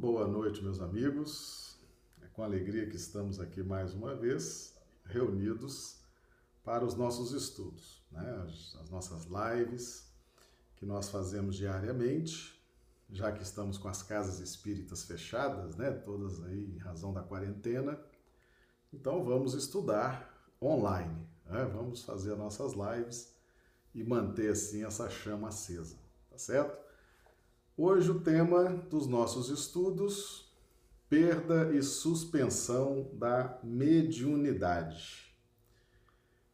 Boa noite, meus amigos. É com alegria que estamos aqui mais uma vez, reunidos para os nossos estudos, né? as, as nossas lives que nós fazemos diariamente, já que estamos com as casas espíritas fechadas, né? todas aí em razão da quarentena. Então vamos estudar online, né? vamos fazer nossas lives e manter assim essa chama acesa, tá certo? Hoje o tema dos nossos estudos, perda e suspensão da mediunidade.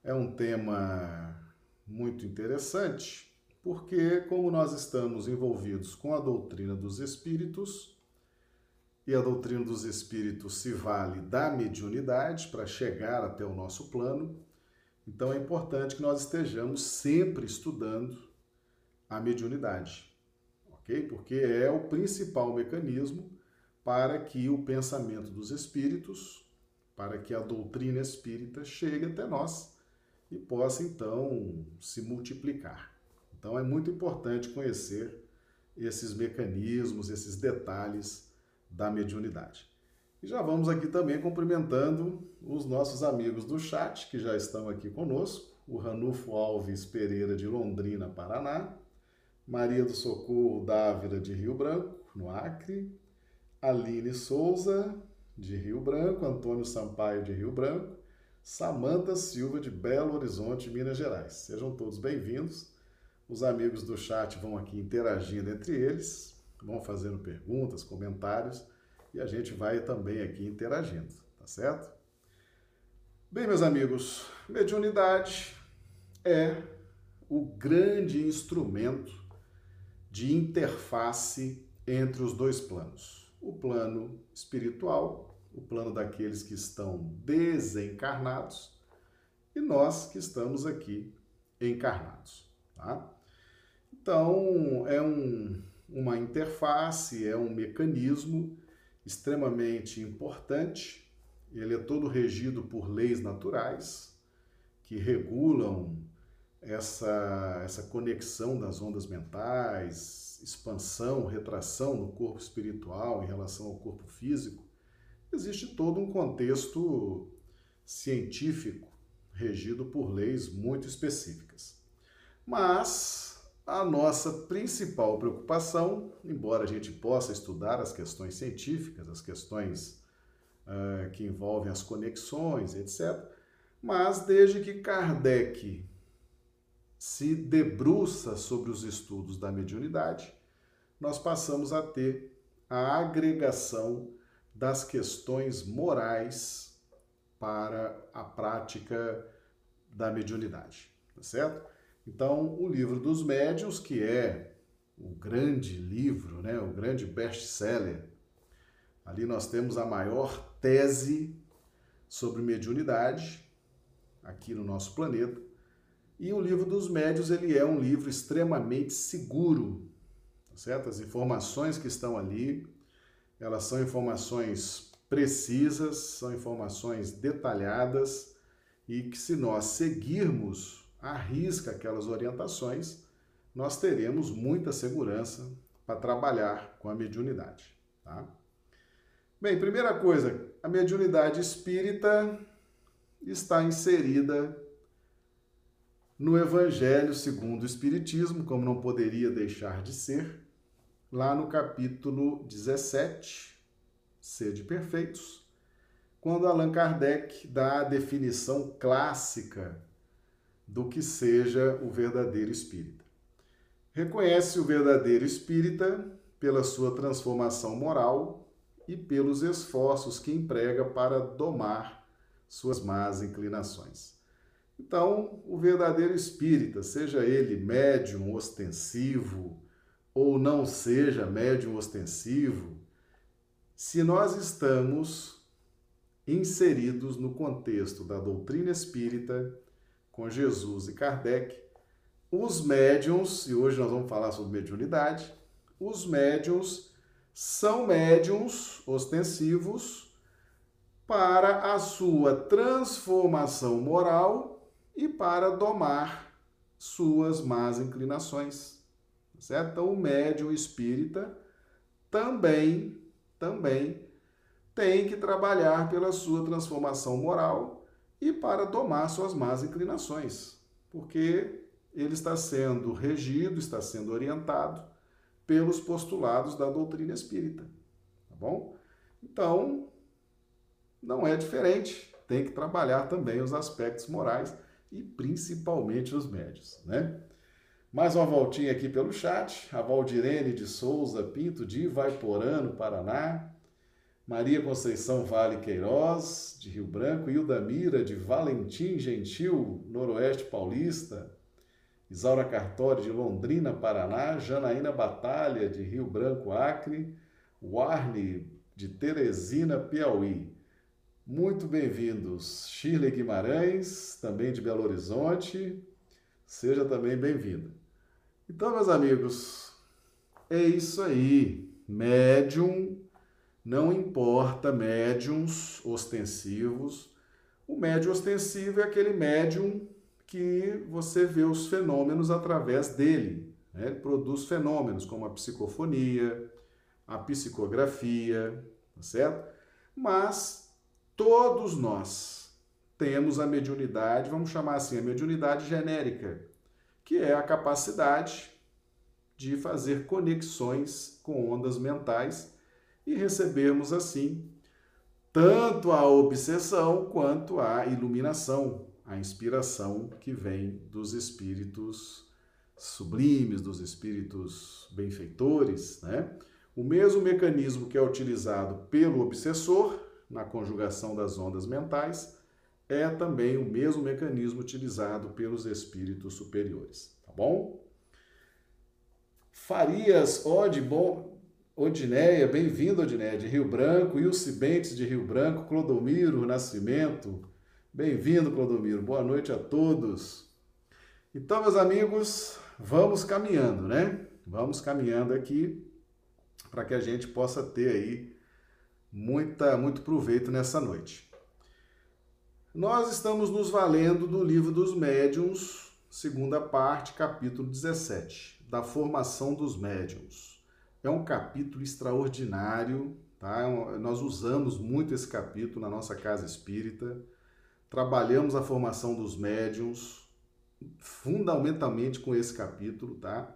É um tema muito interessante, porque como nós estamos envolvidos com a doutrina dos espíritos, e a doutrina dos espíritos se vale da mediunidade para chegar até o nosso plano, então é importante que nós estejamos sempre estudando a mediunidade ok? Porque é o principal mecanismo para que o pensamento dos espíritos, para que a doutrina espírita chegue até nós e possa então se multiplicar. Então é muito importante conhecer esses mecanismos, esses detalhes da mediunidade. E já vamos aqui também cumprimentando os nossos amigos do chat que já estão aqui conosco, o Ranulfo Alves Pereira de Londrina, Paraná, Maria do Socorro Dávila de Rio Branco, no Acre, Aline Souza de Rio Branco, Antônio Sampaio de Rio Branco, Samanta Silva de Belo Horizonte, Minas Gerais. Sejam todos bem-vindos. Os amigos do chat vão aqui interagindo entre eles, vão fazendo perguntas, comentários e a gente vai também aqui interagindo, tá certo? Bem, meus amigos, mediunidade é o grande instrumento de interface entre os dois planos. O plano espiritual, o plano daqueles que estão desencarnados, e nós que estamos aqui encarnados. Tá? Então, é um, uma interface, é um mecanismo extremamente importante. Ele é todo regido por leis naturais que regulam essa, essa conexão das ondas mentais, expansão, retração no corpo espiritual em relação ao corpo físico, existe todo um contexto científico regido por leis muito específicas. Mas a nossa principal preocupação, embora a gente possa estudar as questões científicas, as questões uh, que envolvem as conexões, etc., mas desde que Kardec se debruça sobre os estudos da mediunidade, nós passamos a ter a agregação das questões morais para a prática da mediunidade, tá certo? Então, o livro dos médiuns, que é o grande livro, né, o grande best-seller, ali nós temos a maior tese sobre mediunidade aqui no nosso planeta, e o livro dos médios, ele é um livro extremamente seguro, tá certo? As informações que estão ali, elas são informações precisas, são informações detalhadas e que se nós seguirmos à risca aquelas orientações, nós teremos muita segurança para trabalhar com a mediunidade, tá? Bem, primeira coisa, a mediunidade espírita está inserida no Evangelho segundo o Espiritismo, como não poderia deixar de ser, lá no capítulo 17, Sede Perfeitos, quando Allan Kardec dá a definição clássica do que seja o verdadeiro espírita. Reconhece o verdadeiro espírita pela sua transformação moral e pelos esforços que emprega para domar suas más inclinações. Então, o verdadeiro espírita, seja ele médium ostensivo ou não seja médium ostensivo, se nós estamos inseridos no contexto da doutrina espírita, com Jesus e Kardec, os médiums, e hoje nós vamos falar sobre mediunidade, os médiums são médiums ostensivos para a sua transformação moral e para domar suas más inclinações. Certo? Então, o médium espírita também também tem que trabalhar pela sua transformação moral e para domar suas más inclinações, porque ele está sendo regido, está sendo orientado pelos postulados da doutrina espírita, tá bom? Então, não é diferente, tem que trabalhar também os aspectos morais e principalmente os médios, né? Mais uma voltinha aqui pelo chat. A Valdirene de Souza Pinto, de Ivaiporã, Paraná. Maria Conceição Vale Queiroz, de Rio Branco. Hilda Mira, de Valentim Gentil, Noroeste Paulista. Isaura Cartori, de Londrina, Paraná. Janaína Batalha, de Rio Branco, Acre. Warne, de Teresina, Piauí. Muito bem-vindos. Shirley Guimarães, também de Belo Horizonte. Seja também bem-vinda. Então, meus amigos, é isso aí. Médium, não importa médiums ostensivos. O médium ostensivo é aquele médium que você vê os fenômenos através dele. Né? Ele produz fenômenos como a psicofonia, a psicografia, tá certo? Mas todos nós temos a mediunidade, vamos chamar assim, a mediunidade genérica, que é a capacidade de fazer conexões com ondas mentais e recebermos assim tanto a obsessão quanto a iluminação, a inspiração que vem dos espíritos sublimes, dos espíritos benfeitores, né? O mesmo mecanismo que é utilizado pelo obsessor na conjugação das ondas mentais é também o mesmo mecanismo utilizado pelos espíritos superiores, tá bom? Farias Ode, bom, Odineia, bem-vindo Odineia, de Rio Branco, Ilse Bentes de Rio Branco, Clodomiro Nascimento, bem-vindo Clodomiro, boa noite a todos. Então, meus amigos, vamos caminhando, né? Vamos caminhando aqui para que a gente possa ter aí muita, muito proveito nessa noite. Nós estamos nos valendo do livro dos médiuns, segunda parte, capítulo 17, da formação dos médiuns. É um capítulo extraordinário, tá? É nós usamos muito esse capítulo na nossa casa espírita, trabalhamos a formação dos médiuns fundamentalmente com esse capítulo, tá?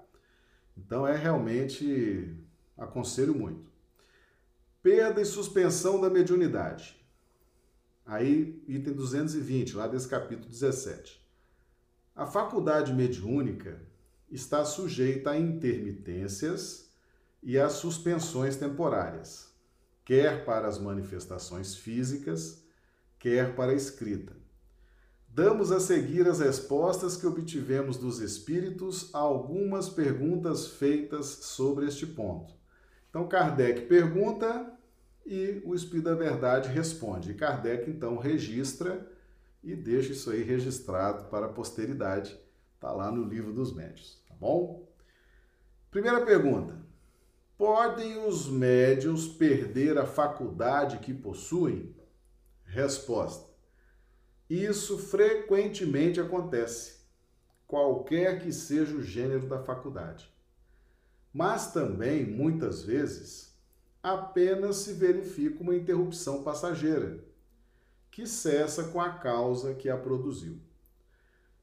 Então é realmente aconselho muito. Perda e suspensão da mediunidade. Aí, item 220, lá desse capítulo 17. A faculdade mediúnica está sujeita a intermitências e a suspensões temporárias, quer para as manifestações físicas, quer para a escrita. Damos a seguir as respostas que obtivemos dos espíritos a algumas perguntas feitas sobre este ponto. Então, Kardec pergunta, e o Espírito da Verdade responde. Kardec então registra e deixa isso aí registrado para a posteridade. Está lá no livro dos médios, tá bom? Primeira pergunta: Podem os médios perder a faculdade que possuem? Resposta: Isso frequentemente acontece, qualquer que seja o gênero da faculdade. Mas também, muitas vezes, apenas se verifica uma interrupção passageira, que cessa com a causa que a produziu.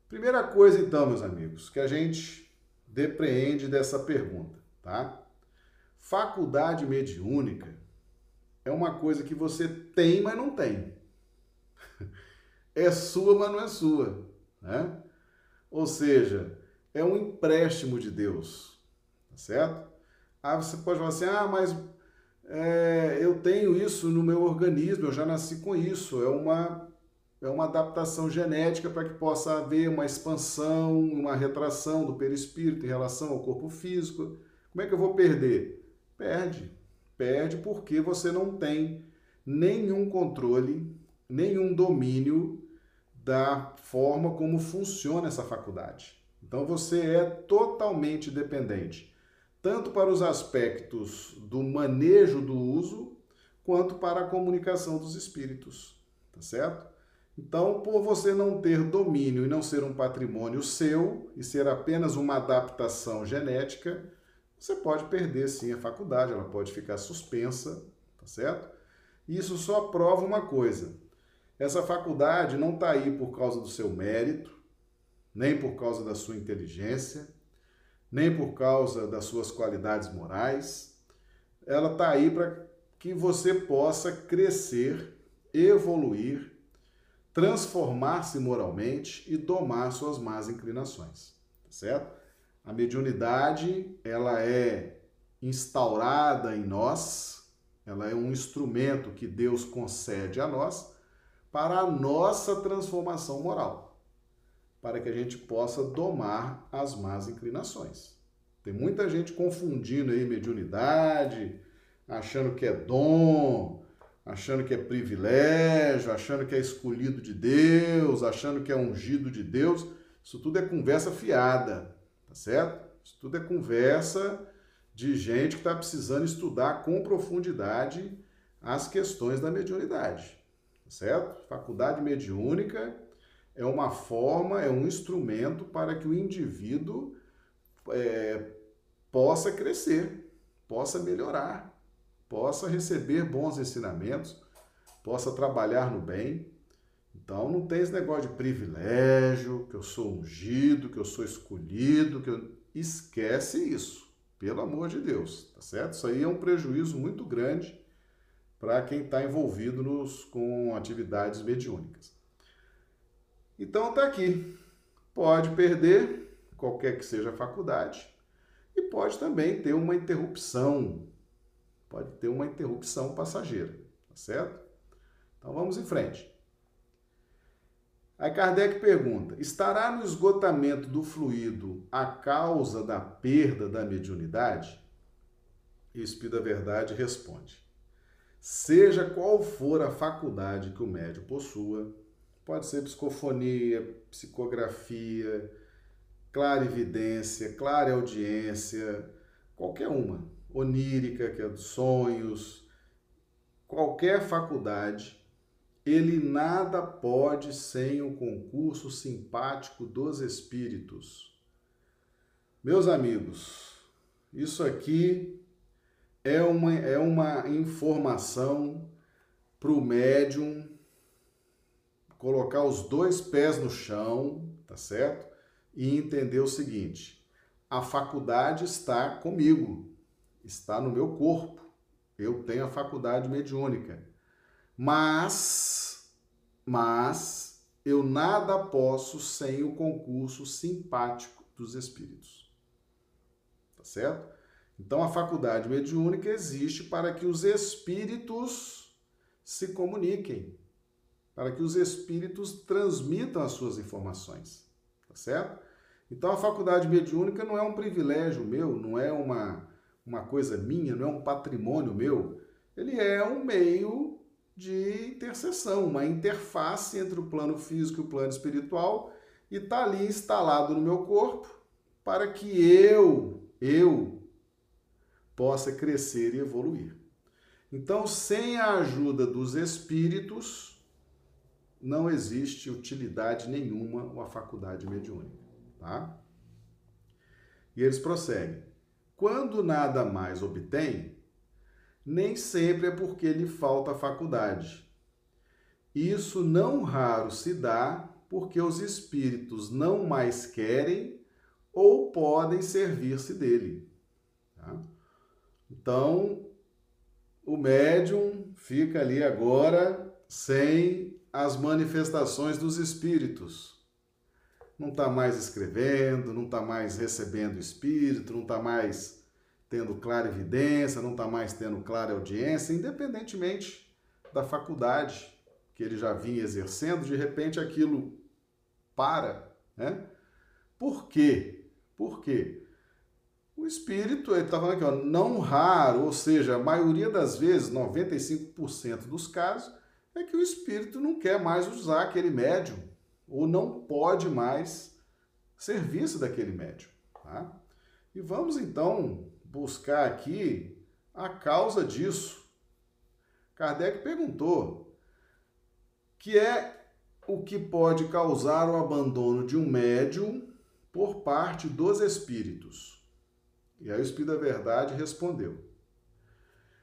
Primeira coisa, então, meus amigos, que a gente depreende dessa pergunta, tá? Faculdade mediúnica é uma coisa que você tem, mas não tem. É sua, mas não é sua, né? Ou seja, é um empréstimo de Deus, certo? Ah, você pode falar assim, ah, mas é, eu tenho isso no meu organismo, eu já nasci com isso. É uma, é uma adaptação genética para que possa haver uma expansão, uma retração do perispírito em relação ao corpo físico. Como é que eu vou perder? Perde. Perde porque você não tem nenhum controle, nenhum domínio da forma como funciona essa faculdade. Então você é totalmente dependente tanto para os aspectos do manejo do uso, quanto para a comunicação dos espíritos, tá certo? Então, por você não ter domínio e não ser um patrimônio seu e ser apenas uma adaptação genética, você pode perder sim a faculdade, ela pode ficar suspensa, certo? Isso só prova uma coisa: essa faculdade não está aí por causa do seu mérito, nem por causa da sua inteligência, nem por causa das suas qualidades morais. Ela está aí para que você possa crescer, evoluir, transformar-se moralmente e domar suas más inclinações, tá certo? A mediunidade, ela é instaurada em nós, ela é um instrumento que Deus concede a nós para a nossa transformação moral, para que a gente possa domar as más inclinações. Tem muita gente confundindo aí mediunidade, achando que é dom, achando que é privilégio, achando que é escolhido de Deus, achando que é ungido de Deus. Isso tudo é conversa fiada, tá certo? Isso tudo é conversa de gente que está precisando estudar com profundidade as questões da mediunidade, tá certo? Faculdade mediúnica é uma forma, é um instrumento para que o indivíduo é, possa crescer, possa melhorar, possa receber bons ensinamentos, possa trabalhar no bem. Então não tem esse negócio de privilégio, que eu sou ungido, que eu sou escolhido, que eu... esquece isso, pelo amor de Deus, tá certo? Isso aí é um prejuízo muito grande para quem está envolvido nos, com atividades mediúnicas. Então tá aqui. Pode perder qualquer que seja a faculdade e pode também ter uma interrupção pode ter uma interrupção passageira, tá certo? Então vamos em frente. Aí Kardec pergunta: estará no esgotamento do fluido a causa da perda da mediunidade? E o Espírito da Verdade responde: seja qual for a faculdade que o médium possua, pode ser psicofonia, psicografia, clarividência, clareaudiência, qualquer uma onírica, que é dos sonhos, qualquer faculdade, ele nada pode sem o concurso simpático dos espíritos. Meus amigos, isso aqui é uma, é uma informação para o médium colocar os dois pés no chão, tá certo? E entender o seguinte: a faculdade está comigo está no meu corpo. Eu tenho a faculdade mediúnica. Mas, mas, eu nada posso sem o concurso simpático dos espíritos. Tá certo? Então, a faculdade mediúnica existe para que os espíritos se comuniquem, para que os espíritos transmitam as suas informações. Tá certo? Então, a faculdade mediúnica não é um privilégio meu, não é uma uma coisa minha, não é um patrimônio meu, ele é um meio de interseção, uma interface entre o plano físico e o plano espiritual e está ali instalado no meu corpo para que eu, eu, possa crescer e evoluir. Então, sem a ajuda dos espíritos, não existe utilidade nenhuma uma faculdade mediúnica, tá? E eles prosseguem. Quando nada mais obtém, nem sempre é porque lhe falta faculdade. Isso não raro se dá porque os espíritos não mais querem ou podem servir-se dele. Tá? Então, o médium fica ali agora sem as manifestações dos espíritos não está mais escrevendo, não está mais recebendo espírito, não está mais tendo clara evidência, não está mais tendo clara audiência, independentemente da faculdade que ele já vinha exercendo, de repente aquilo para, né? Por quê? Por quê? O espírito, ele está falando aqui, ó, não raro, ou seja, a maioria das vezes, 95% dos casos, é que o espírito não quer mais usar aquele médium ou não pode mais serviço daquele médium. Tá? E vamos então buscar aqui a causa disso. Kardec perguntou que é o que pode causar o abandono de um médium por parte dos espíritos. E aí o Espírito da Verdade respondeu: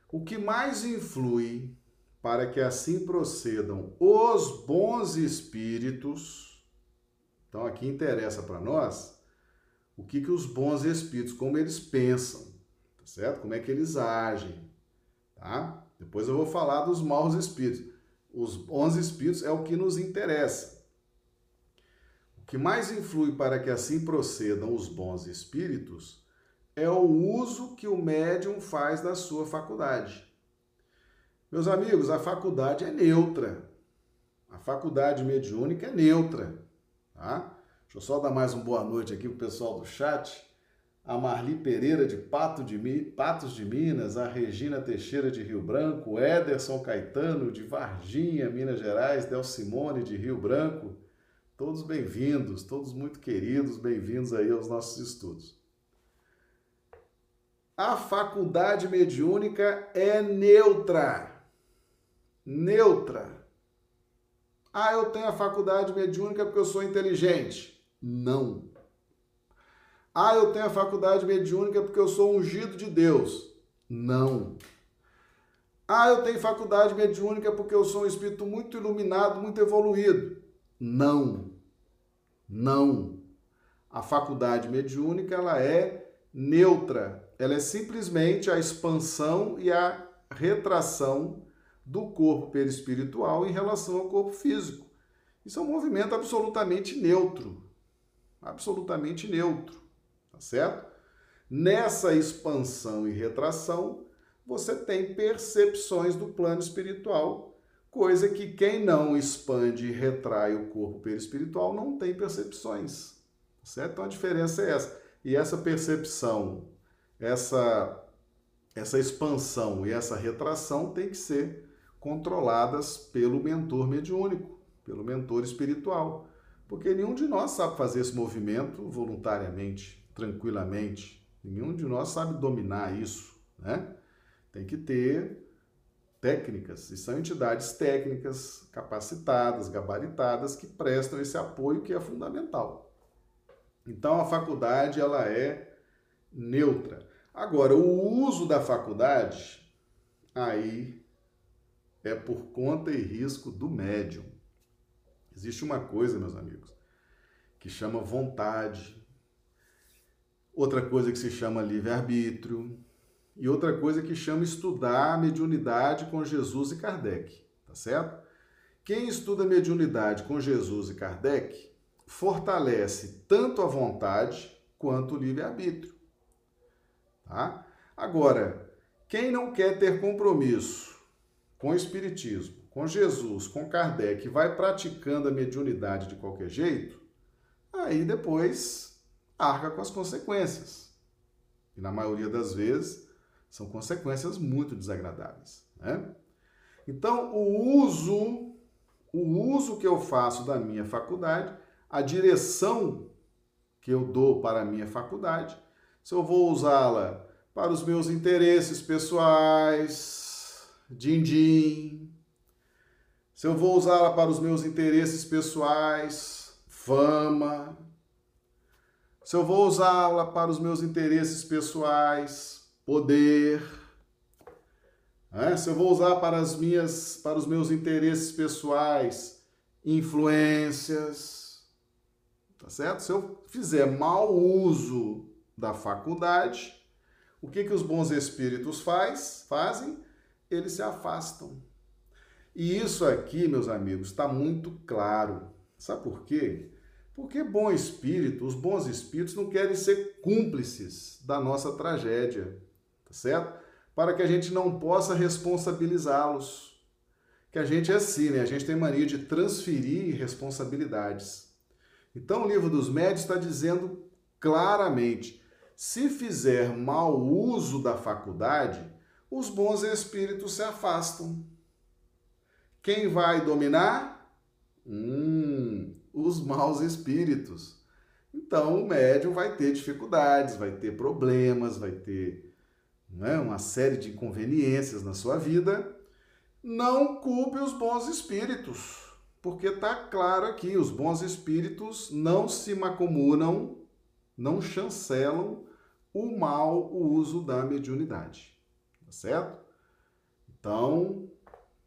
O que mais influi para que assim procedam os bons espíritos, então aqui interessa para nós o que, que os bons espíritos, como eles pensam, tá certo? Como é que eles agem, tá? Depois eu vou falar dos maus espíritos. Os bons espíritos é o que nos interessa. O que mais influi para que assim procedam os bons espíritos é o uso que o médium faz da sua faculdade. Meus amigos, a faculdade é neutra. A faculdade mediúnica é neutra. Tá? Deixa eu só dar mais uma boa noite aqui pro pessoal do chat. A Marli Pereira de Pato de Patos de Minas, a Regina Teixeira de Rio Branco, o Ederson Caetano de Varginha, Minas Gerais, Del Simone de Rio Branco. Todos bem-vindos, todos muito queridos, bem-vindos aí aos nossos estudos. A faculdade mediúnica é neutra. Neutra. Ah, eu tenho a faculdade mediúnica porque eu sou inteligente. Não. Ah, eu tenho a faculdade mediúnica porque eu sou ungido de Deus. Não. Ah, eu tenho faculdade mediúnica porque eu sou um espírito muito iluminado, muito evoluído. Não. Não. A faculdade mediúnica ela é neutra ela é simplesmente a expansão e a retração do corpo perispiritual em relação ao corpo físico. Isso é um movimento absolutamente neutro. Absolutamente neutro. Tá certo? Nessa expansão e retração, você tem percepções do plano espiritual, coisa que quem não expande e retrai o corpo perispiritual não tem percepções. Tá certo? Então a diferença é essa. E essa percepção essa, essa expansão e essa retração tem que ser controladas pelo mentor mediúnico, pelo mentor espiritual. Porque nenhum de nós sabe fazer esse movimento voluntariamente, tranquilamente. Nenhum de nós sabe dominar isso, né? Tem que ter técnicas, e são entidades técnicas capacitadas, gabaritadas, que prestam esse apoio que é fundamental. Então a faculdade ela é neutra. Agora, o uso da faculdade, aí é por conta e risco do médium. Existe uma coisa, meus amigos, que chama vontade, outra coisa que se chama livre-arbítrio, e outra coisa que chama estudar a mediunidade com Jesus e Kardec, tá certo? Quem estuda mediunidade com Jesus e Kardec fortalece tanto a vontade quanto o livre-arbítrio. Tá? Agora, quem não quer ter compromisso com o Espiritismo, com Jesus, com Kardec, vai praticando a mediunidade de qualquer jeito, aí depois arca com as consequências. E na maioria das vezes são consequências muito desagradáveis. Né? Então, o uso, o uso que eu faço da minha faculdade, a direção que eu dou para a minha faculdade, se eu vou usá-la para os meus interesses pessoais, din-din, se eu vou usá-la para os meus interesses pessoais, fama, se eu vou usá-la para os meus interesses pessoais, poder, né? se eu vou usar para as minhas, para os meus interesses pessoais, influências, tá certo? Se eu fizer mau uso da faculdade, o que, que os bons espíritos faz, fazem? Eles se afastam. E isso aqui, meus amigos, está muito claro. Sabe por quê? Porque bom espírito, os bons espíritos não querem ser cúmplices da nossa tragédia, tá certo? Para que a gente não possa responsabilizá-los. Que a gente é assim, né? A gente tem mania de transferir responsabilidades. Então o livro dos médios está dizendo claramente: se fizer mau uso da faculdade, os bons espíritos se afastam. Quem vai dominar? Hum, os maus espíritos. Então o médium vai ter dificuldades, vai ter problemas, vai ter é, uma série de inconveniências na sua vida. Não culpe os bons espíritos, porque está claro aqui: os bons espíritos não se macomunam não chancelam o mal o uso da mediunidade, certo? Então,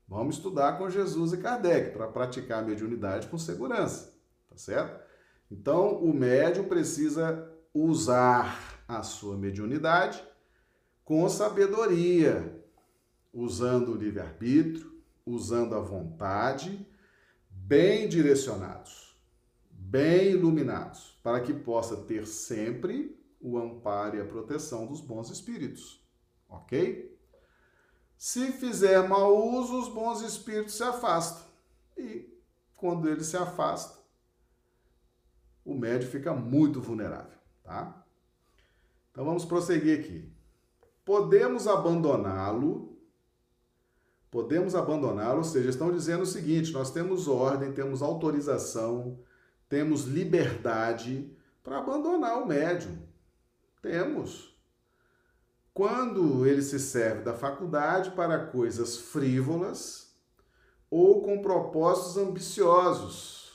vamos estudar com Jesus e Kardec para praticar a mediunidade com segurança, tá certo? Então, o médium precisa usar a sua mediunidade com sabedoria, usando o livre-arbítrio, usando a vontade, bem direcionados, bem iluminados, para que possa ter sempre o amparo e a proteção dos bons espíritos. Ok? Se fizer mau uso, os bons espíritos se afastam. E quando ele se afasta, o médio fica muito vulnerável, tá? Então vamos prosseguir aqui. Podemos abandoná-lo, podemos abandoná-lo, ou seja, estão dizendo o seguinte: nós temos ordem, temos autorização, temos liberdade para abandonar o médium. Temos. Quando ele se serve da faculdade para coisas frívolas ou com propósitos ambiciosos,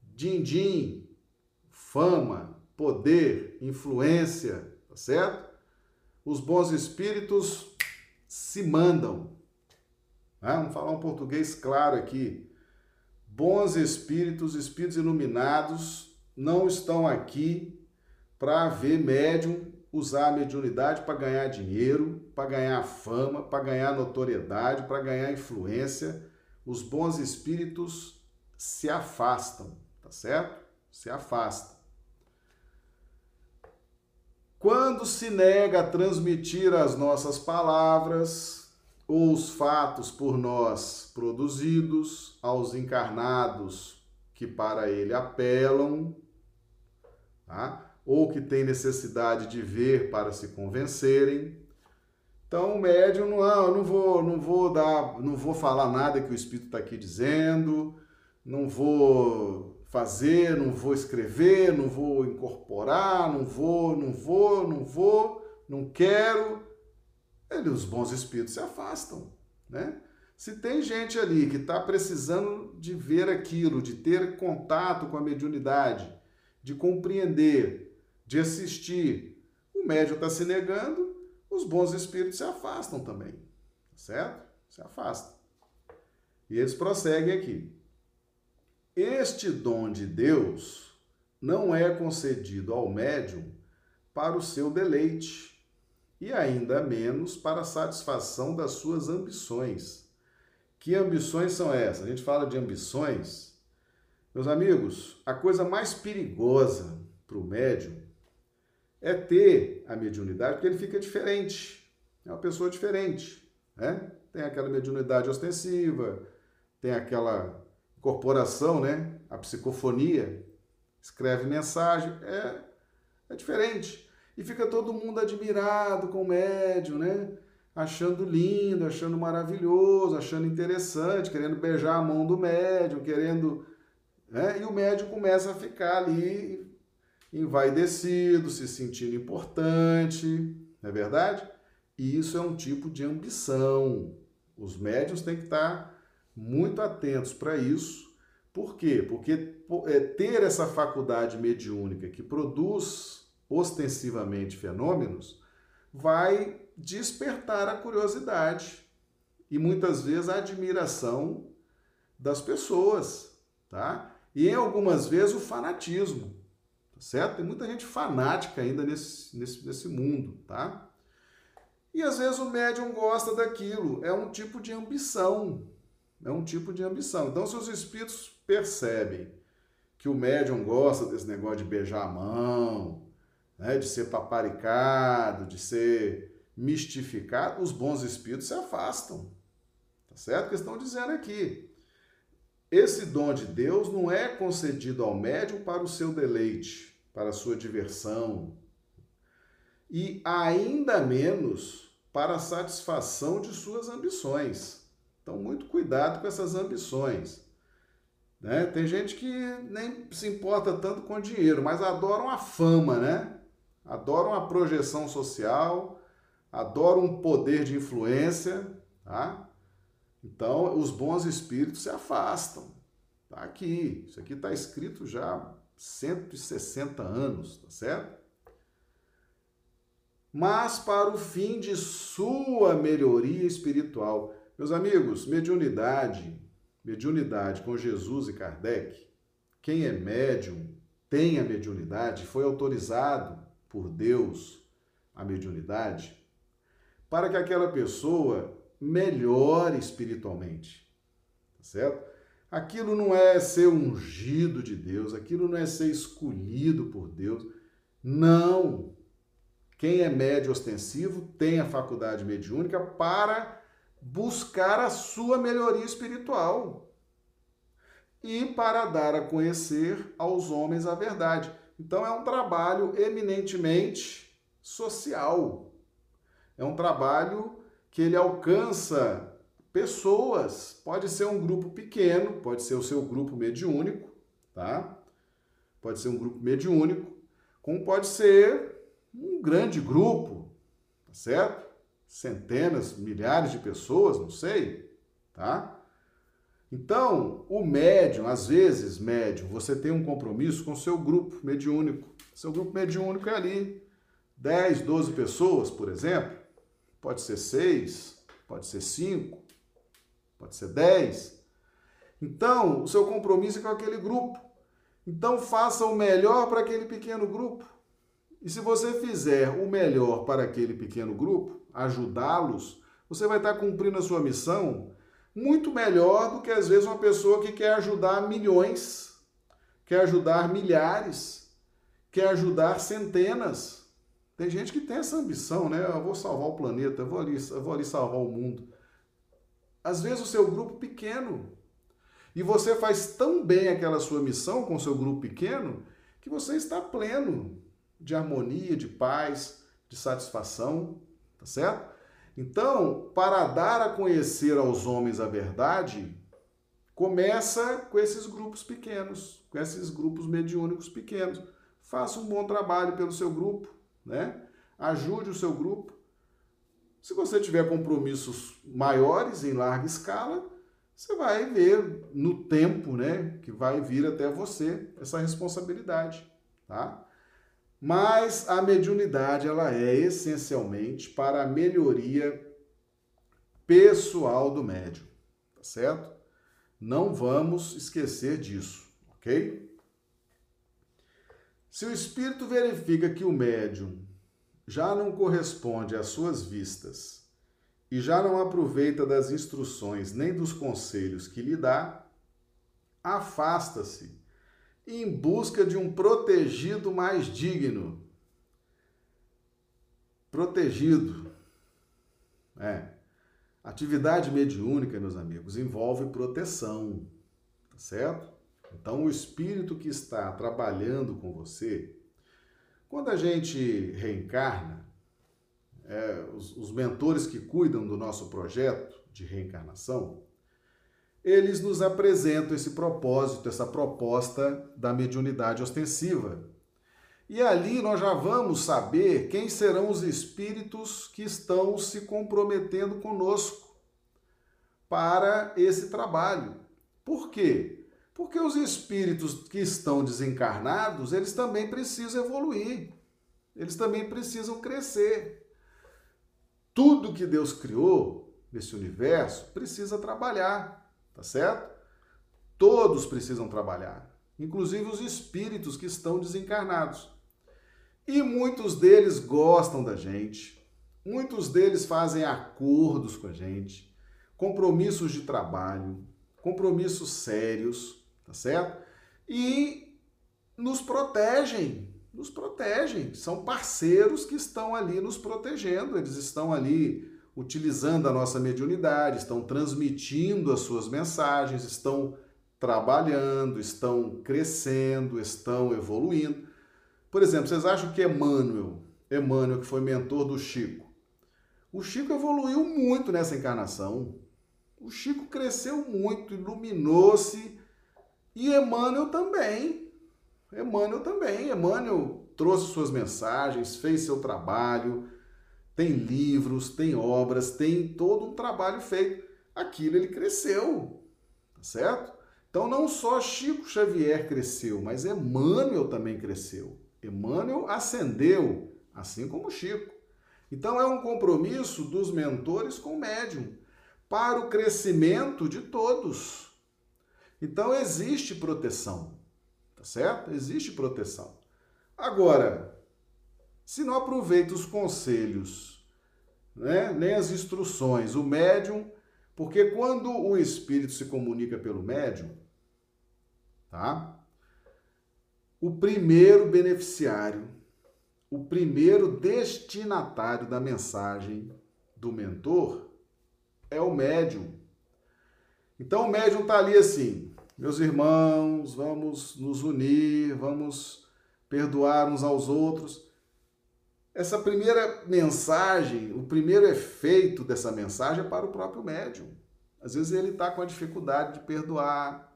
din-din, fama, poder, influência, tá certo? Os bons espíritos se mandam. Ah, vamos falar um português claro aqui. Bons espíritos, espíritos iluminados, não estão aqui para ver médium usar a mediunidade para ganhar dinheiro, para ganhar fama, para ganhar notoriedade, para ganhar influência. Os bons espíritos se afastam, tá certo? Se afastam. Quando se nega a transmitir as nossas palavras ou os fatos por nós produzidos aos encarnados que para ele apelam, tá? Ou que têm necessidade de ver para se convencerem. Então o médium não, ah, não vou, não vou dar, não vou falar nada que o espírito está aqui dizendo, não vou fazer, não vou escrever, não vou incorporar, não vou, não vou, não vou, não quero. Ele, os bons espíritos se afastam, né? Se tem gente ali que está precisando de ver aquilo, de ter contato com a mediunidade, de compreender, de assistir, o médium está se negando, os bons espíritos se afastam também, certo? Se afastam. E eles prosseguem aqui. Este dom de Deus não é concedido ao médium para o seu deleite e ainda menos para a satisfação das suas ambições. Que ambições são essas? A gente fala de ambições. Meus amigos, a coisa mais perigosa para o médium é ter a mediunidade, porque ele fica diferente. É uma pessoa diferente. Né? Tem aquela mediunidade ostensiva, tem aquela incorporação, né? a psicofonia, escreve mensagem, é, é diferente. E fica todo mundo admirado com o médium, né? achando lindo, achando maravilhoso, achando interessante, querendo beijar a mão do médium, querendo. Né? E o médium começa a ficar ali envaidecido, se sentindo importante, não é verdade? E isso é um tipo de ambição. Os médios têm que estar muito atentos para isso. Por quê? Porque é, ter essa faculdade mediúnica que produz ostensivamente fenômenos vai despertar a curiosidade e muitas vezes a admiração das pessoas, tá? E em algumas vezes o fanatismo. Tá certo? Tem muita gente fanática ainda nesse, nesse, nesse mundo, tá? E às vezes o médium gosta daquilo, é um tipo de ambição. É um tipo de ambição. Então, se os espíritos percebem que o médium gosta desse negócio de beijar a mão, né, de ser paparicado, de ser mistificado, os bons espíritos se afastam. Tá certo? Que estão dizendo aqui. Esse dom de Deus não é concedido ao médium para o seu deleite, para a sua diversão, e ainda menos para a satisfação de suas ambições. Então, muito cuidado com essas ambições. Né? Tem gente que nem se importa tanto com dinheiro, mas adoram a fama, né? Adoram a projeção social, adoram um poder de influência, tá? Então, os bons espíritos se afastam. Está aqui. Isso aqui está escrito já há 160 anos, tá certo? Mas para o fim de sua melhoria espiritual. Meus amigos, mediunidade, mediunidade com Jesus e Kardec, quem é médium tem a mediunidade, foi autorizado por Deus a mediunidade, para que aquela pessoa melhore espiritualmente. Tá certo? Aquilo não é ser ungido de Deus, aquilo não é ser escolhido por Deus. Não. Quem é médio ostensivo tem a faculdade mediúnica para buscar a sua melhoria espiritual e para dar a conhecer aos homens a verdade. Então é um trabalho eminentemente social. É um trabalho que ele alcança pessoas. Pode ser um grupo pequeno, pode ser o seu grupo mediúnico, tá? Pode ser um grupo mediúnico, como pode ser um grande grupo, tá certo? Centenas, milhares de pessoas, não sei, tá? Então, o médium, às vezes, médium, você tem um compromisso com o seu grupo mediúnico. Seu grupo mediúnico é ali 10, 12 pessoas, por exemplo. Pode ser 6, pode ser 5, pode ser 10. Então, o seu compromisso é com aquele grupo. Então, faça o melhor para aquele pequeno grupo. E se você fizer o melhor para aquele pequeno grupo, ajudá-los, você vai estar cumprindo a sua missão muito melhor do que às vezes uma pessoa que quer ajudar milhões, quer ajudar milhares, quer ajudar centenas. Tem gente que tem essa ambição, né? Eu vou salvar o planeta, eu vou ali, eu vou ali salvar o mundo. Às vezes o seu grupo pequeno. E você faz tão bem aquela sua missão com o seu grupo pequeno que você está pleno de harmonia, de paz, de satisfação, tá certo? Então, para dar a conhecer aos homens a verdade, começa com esses grupos pequenos, com esses grupos mediúnicos pequenos. Faça um bom trabalho pelo seu grupo, né? Ajude o seu grupo se você tiver compromissos maiores em larga escala, você vai ver no tempo, né, que vai vir até você essa responsabilidade, tá? Mas a mediunidade ela é essencialmente para a melhoria pessoal do médium, tá certo? Não vamos esquecer disso, ok? Se o espírito verifica que o médium já não corresponde às suas vistas e já não aproveita das instruções nem dos conselhos que lhe dá, afasta-se em busca de um protegido mais digno. Protegido. É. Atividade mediúnica, meus amigos, envolve proteção, tá certo? Então, o espírito que está trabalhando com você, quando a gente reencarna, é, os, os mentores que cuidam do nosso projeto de reencarnação, eles nos apresentam esse propósito, essa proposta da mediunidade ostensiva. E ali nós já vamos saber quem serão os espíritos que estão se comprometendo conosco para esse trabalho. Por quê? Porque os espíritos que estão desencarnados, eles também precisam evoluir. Eles também precisam crescer. Tudo que Deus criou nesse universo precisa trabalhar, tá certo? Todos precisam trabalhar, inclusive os espíritos que estão desencarnados. E muitos deles gostam da gente, muitos deles fazem acordos com a gente, compromissos de trabalho, compromissos sérios, tá certo? E nos protegem, nos protegem. São parceiros que estão ali nos protegendo, eles estão ali utilizando a nossa mediunidade, estão transmitindo as suas mensagens, estão trabalhando, estão crescendo, estão evoluindo. Por exemplo, vocês acham que Emmanuel, Emmanuel que foi mentor do Chico, o Chico evoluiu muito nessa encarnação. O Chico cresceu muito, iluminou-se e Emmanuel também. Emmanuel também. Emmanuel trouxe suas mensagens, fez seu trabalho, tem livros, tem obras, tem todo um trabalho feito. Aquilo ele cresceu, tá certo? Então não só Chico Xavier cresceu, mas Emmanuel também cresceu. Emmanuel ascendeu, assim como Chico. Então é um compromisso dos mentores com o médium para o crescimento de todos. Então existe proteção, tá certo? Existe proteção. Agora, se não aproveita os conselhos, né, nem as instruções, o médium, porque quando o espírito se comunica pelo médium, tá? O primeiro beneficiário, o primeiro destinatário da mensagem do mentor é o médium. Então o médium está ali assim, meus irmãos, vamos nos unir, vamos perdoar uns aos outros. Essa primeira mensagem, o primeiro efeito dessa mensagem é para o próprio médium. Às vezes ele está com a dificuldade de perdoar,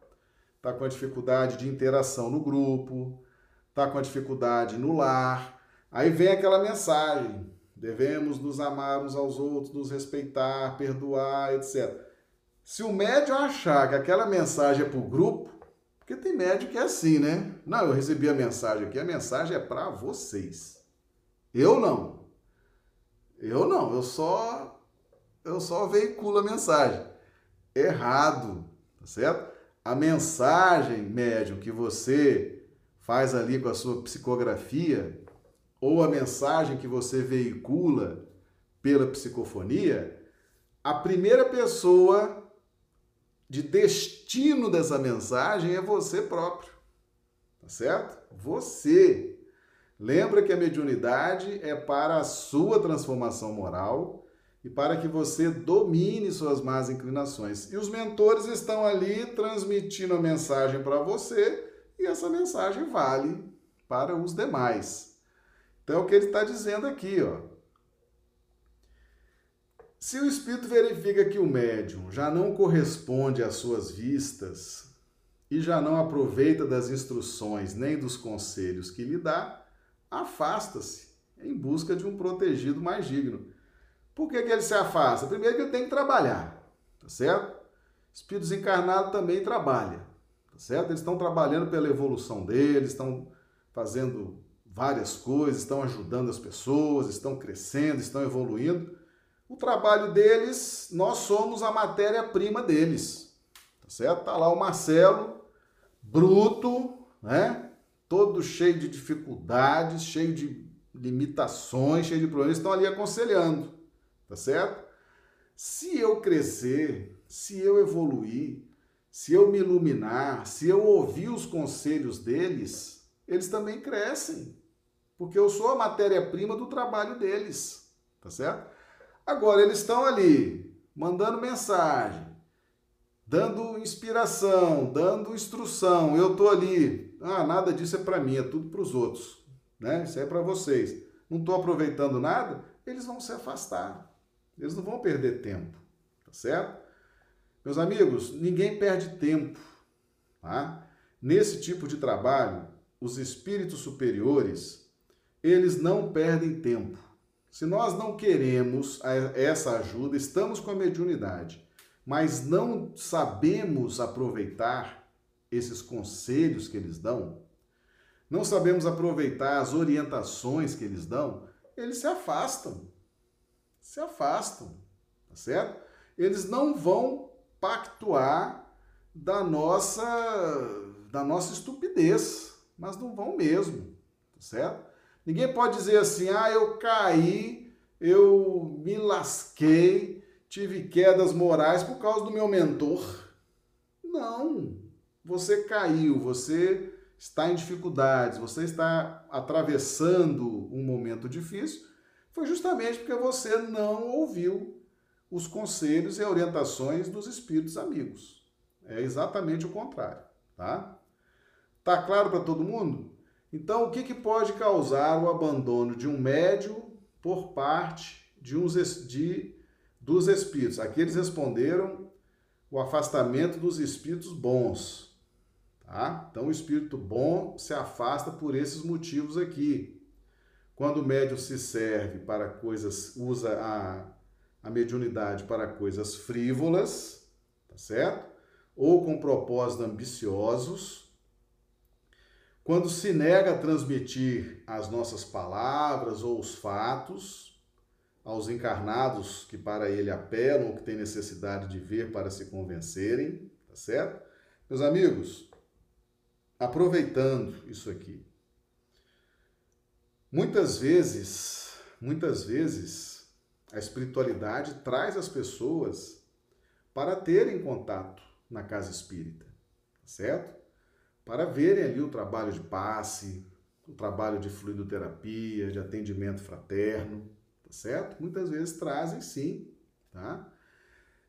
está com a dificuldade de interação no grupo, está com a dificuldade no lar. Aí vem aquela mensagem: devemos nos amar uns aos outros, nos respeitar, perdoar, etc. Se o médium achar que aquela mensagem é para o grupo, porque tem médium que é assim, né? Não, eu recebi a mensagem aqui, a mensagem é para vocês. Eu não. Eu não, eu só eu só veiculo a mensagem. Errado, tá certo? A mensagem médium que você faz ali com a sua psicografia ou a mensagem que você veicula pela psicofonia, a primeira pessoa de destino dessa mensagem é você próprio. Tá certo? Você. Lembra que a mediunidade é para a sua transformação moral e para que você domine suas más inclinações. E os mentores estão ali transmitindo a mensagem para você e essa mensagem vale para os demais. Então é o que ele está dizendo aqui, ó. Se o espírito verifica que o médium já não corresponde às suas vistas e já não aproveita das instruções nem dos conselhos que lhe dá, afasta-se em busca de um protegido mais digno. Por que, que ele se afasta? Primeiro que ele tem que trabalhar, tá certo? Espírito desencarnado também trabalha, tá certo? Eles estão trabalhando pela evolução deles, estão fazendo várias coisas, estão ajudando as pessoas, estão crescendo, estão evoluindo. O trabalho deles, nós somos a matéria-prima deles, tá certo? Tá lá o Marcelo, bruto, né? todo cheio de dificuldades, cheio de limitações, cheio de problemas, estão ali aconselhando, tá certo? Se eu crescer, se eu evoluir, se eu me iluminar, se eu ouvir os conselhos deles, eles também crescem, porque eu sou a matéria-prima do trabalho deles, tá certo? Agora eles estão ali mandando mensagem, dando inspiração, dando instrução. Eu tô ali ah, nada disso é para mim, é tudo para os outros, né? Isso é para vocês. Não estou aproveitando nada, eles vão se afastar. Eles não vão perder tempo, tá certo? Meus amigos, ninguém perde tempo, tá? Nesse tipo de trabalho, os espíritos superiores, eles não perdem tempo. Se nós não queremos essa ajuda, estamos com a mediunidade, mas não sabemos aproveitar esses conselhos que eles dão, não sabemos aproveitar as orientações que eles dão, eles se afastam. Se afastam, tá certo? Eles não vão pactuar da nossa da nossa estupidez, mas não vão mesmo, tá certo? Ninguém pode dizer assim: "Ah, eu caí, eu me lasquei, tive quedas morais por causa do meu mentor". Não. Você caiu, você está em dificuldades, você está atravessando um momento difícil, foi justamente porque você não ouviu os conselhos e orientações dos espíritos amigos. É exatamente o contrário, tá? Tá claro para todo mundo? Então, o que, que pode causar o abandono de um médium por parte de uns de, dos espíritos? Aqui eles responderam o afastamento dos espíritos bons. Tá? Então, o espírito bom se afasta por esses motivos aqui. Quando o médium se serve para coisas, usa a, a mediunidade para coisas frívolas, tá certo? Ou com propósitos ambiciosos. Quando se nega a transmitir as nossas palavras ou os fatos, aos encarnados que para ele apelam ou que têm necessidade de ver para se convencerem, tá certo? Meus amigos, aproveitando isso aqui, muitas vezes, muitas vezes, a espiritualidade traz as pessoas para terem contato na casa espírita, tá certo? Para verem ali o trabalho de passe, o trabalho de fluidoterapia, de atendimento fraterno, tá certo? Muitas vezes trazem sim, tá?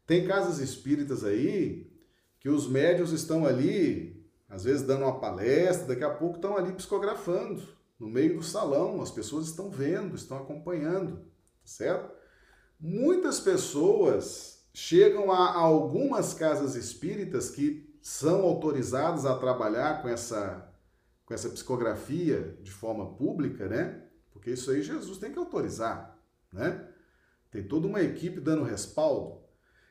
Tem casas espíritas aí que os médios estão ali, às vezes dando uma palestra, daqui a pouco estão ali psicografando, no meio do salão, as pessoas estão vendo, estão acompanhando, tá certo? Muitas pessoas chegam a algumas casas espíritas que são autorizadas a trabalhar com essa com essa psicografia de forma pública, né? Porque isso aí Jesus tem que autorizar, né? Tem toda uma equipe dando respaldo.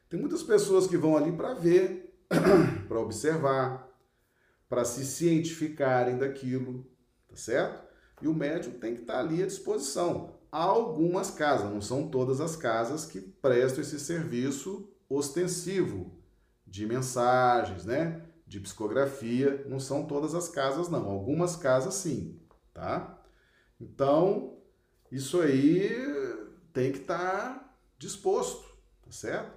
Tem muitas pessoas que vão ali para ver, para observar, para se cientificarem daquilo, tá certo? E o médium tem que estar tá ali à disposição. Há algumas casas, não são todas as casas que prestam esse serviço ostensivo de mensagens, né? de psicografia, não são todas as casas não, algumas casas sim, tá? Então, isso aí tem que estar tá disposto, tá certo?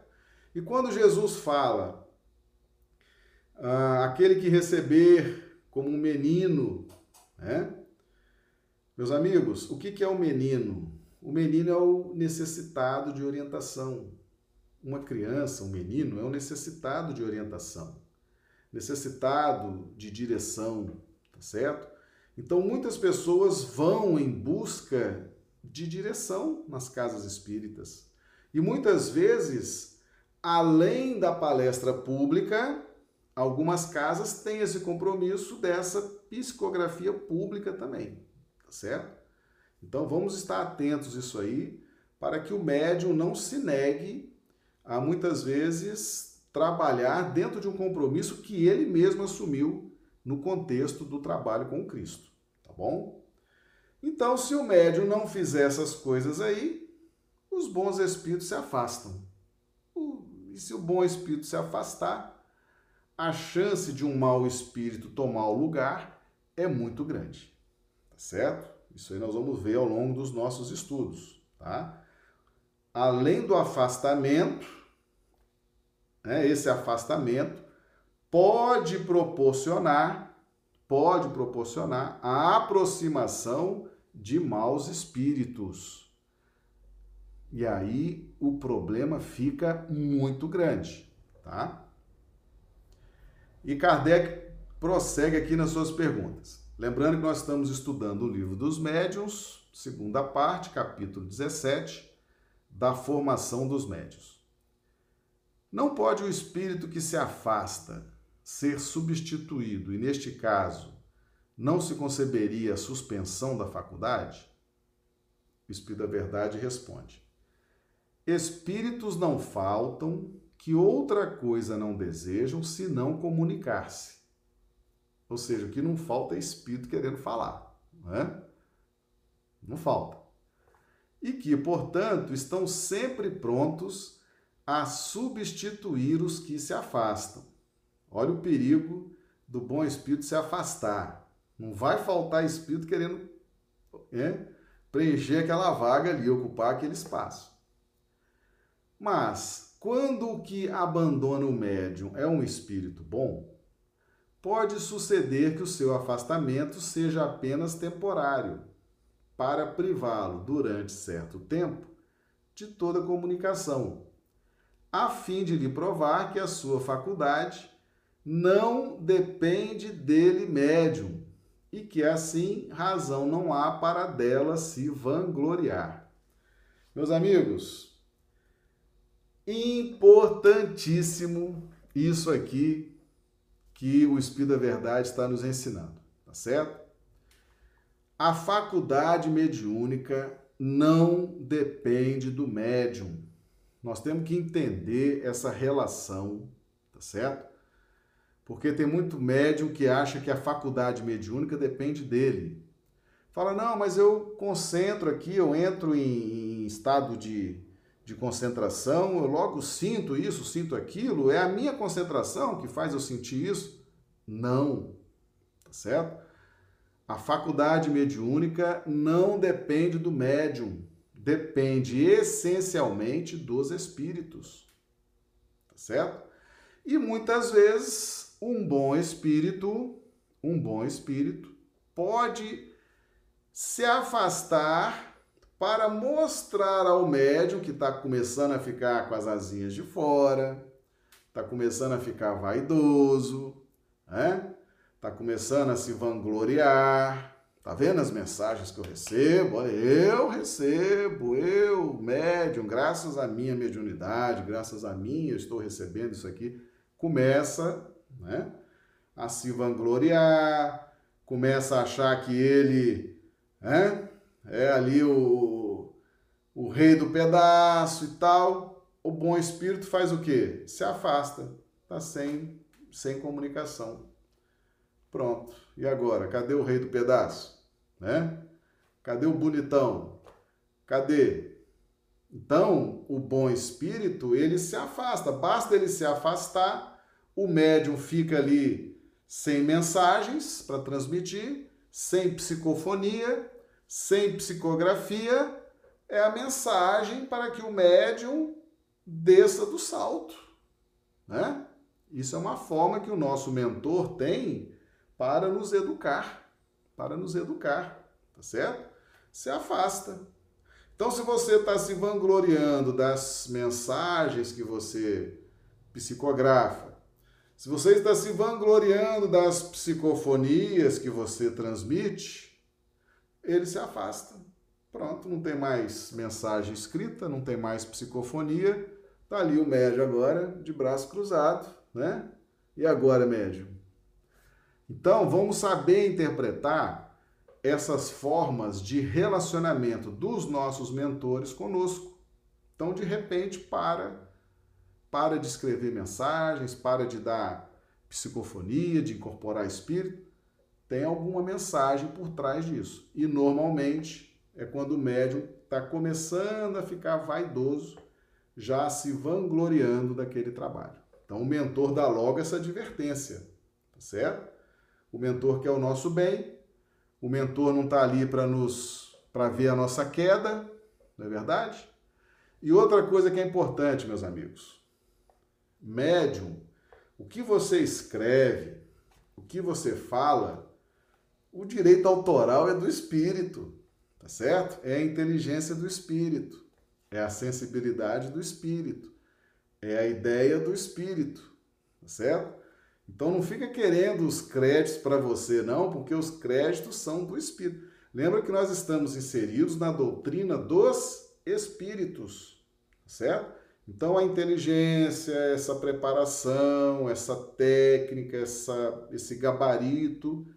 E quando Jesus fala, ah, aquele que receber como um menino, né? Meus amigos, o que, que é o menino? O menino é o necessitado de orientação. Uma criança, um menino, é o necessitado de orientação necessitado de direção, tá certo? Então muitas pessoas vão em busca de direção nas casas espíritas. E muitas vezes, além da palestra pública, algumas casas têm esse compromisso dessa psicografia pública também, tá certo? Então vamos estar atentos isso aí, para que o médium não se negue a muitas vezes trabalhar dentro de um compromisso que ele mesmo assumiu no contexto do trabalho com Cristo, tá bom? Então, se o médium não fizer essas coisas aí, os bons espíritos se afastam. E se o bom espírito se afastar, a chance de um mau espírito tomar o lugar é muito grande, tá certo? Isso aí nós vamos ver ao longo dos nossos estudos, tá? Além do afastamento, né, esse afastamento pode proporcionar, pode proporcionar a aproximação de maus espíritos. E aí o problema fica muito grande, tá? E Kardec prossegue aqui nas suas perguntas. Lembrando que nós estamos estudando o livro dos médiuns, segunda parte, capítulo 17, da formação dos médiuns. Não pode o espírito que se afasta ser substituído, e neste caso, não se conceberia a suspensão da faculdade? O Espírito da Verdade responde: Espíritos não faltam que outra coisa não desejam senão comunicar-se. Ou seja, que não falta é espírito querendo falar, não é? Não falta. E que, portanto, estão sempre prontos a substituir os que se afastam. Olha o perigo do bom espírito se afastar. Não vai faltar espírito querendo é, preencher aquela vaga ali, ocupar aquele espaço. Mas, quando o que abandona o médium é um espírito bom, pode suceder que o seu afastamento seja apenas temporário, para privá-lo durante certo tempo de toda comunicação a fim de lhe provar que a sua faculdade não depende dele médium e que assim razão não há para dela se vangloriar. Meus amigos, importantíssimo isso aqui que o Espírito da Verdade está nos ensinando, tá certo? A faculdade mediúnica não depende do médium. Nós temos que entender essa relação, tá certo? Porque tem muito médium que acha que a faculdade mediúnica depende dele. Fala, não, mas eu concentro aqui, eu entro em, em estado de, de concentração, eu logo sinto isso, sinto aquilo, é a minha concentração que faz eu sentir isso? Não, tá certo? A faculdade mediúnica não depende do médium, depende essencialmente dos espíritos, tá certo? E muitas vezes um bom espírito, um bom espírito pode se afastar para mostrar ao médium que está começando a ficar com as asinhas de fora, está começando a ficar vaidoso, né? Está começando a se vangloriar. Tá vendo as mensagens que eu recebo? Olha, eu recebo, eu, médium, graças à minha mediunidade, graças a mim, eu estou recebendo isso aqui começa né, a se vangloriar, começa a achar que ele né, é ali o, o rei do pedaço e tal. O bom espírito faz o quê? Se afasta, está sem, sem comunicação. Pronto. E agora? Cadê o rei do pedaço? Né? Cadê o bonitão? Cadê? Então, o bom espírito, ele se afasta. Basta ele se afastar o médium fica ali sem mensagens para transmitir, sem psicofonia, sem psicografia, é a mensagem para que o médium desça do salto, né? Isso é uma forma que o nosso mentor tem para nos educar, para nos educar, tá certo? Se afasta. Então, se você está se vangloriando das mensagens que você psicografa, se você está se vangloriando das psicofonias que você transmite, ele se afasta. Pronto, não tem mais mensagem escrita, não tem mais psicofonia. Está ali o médio agora, de braço cruzado, né? E agora, médio? Então, vamos saber interpretar essas formas de relacionamento dos nossos mentores conosco. Então, de repente, para para de escrever mensagens, para de dar psicofonia, de incorporar espírito. Tem alguma mensagem por trás disso. E normalmente é quando o médium está começando a ficar vaidoso, já se vangloriando daquele trabalho. Então o mentor dá logo essa advertência, tá certo? O mentor quer o nosso bem, o mentor não está ali para nos para ver a nossa queda, não é verdade? E outra coisa que é importante, meus amigos, médium, o que você escreve, o que você fala, o direito autoral é do espírito, tá certo? É a inteligência do espírito, é a sensibilidade do espírito, é a ideia do espírito, tá certo? Então não fica querendo os créditos para você, não, porque os créditos são do espírito. Lembra que nós estamos inseridos na doutrina dos espíritos, tá certo? Então, a inteligência, essa preparação, essa técnica, essa, esse gabarito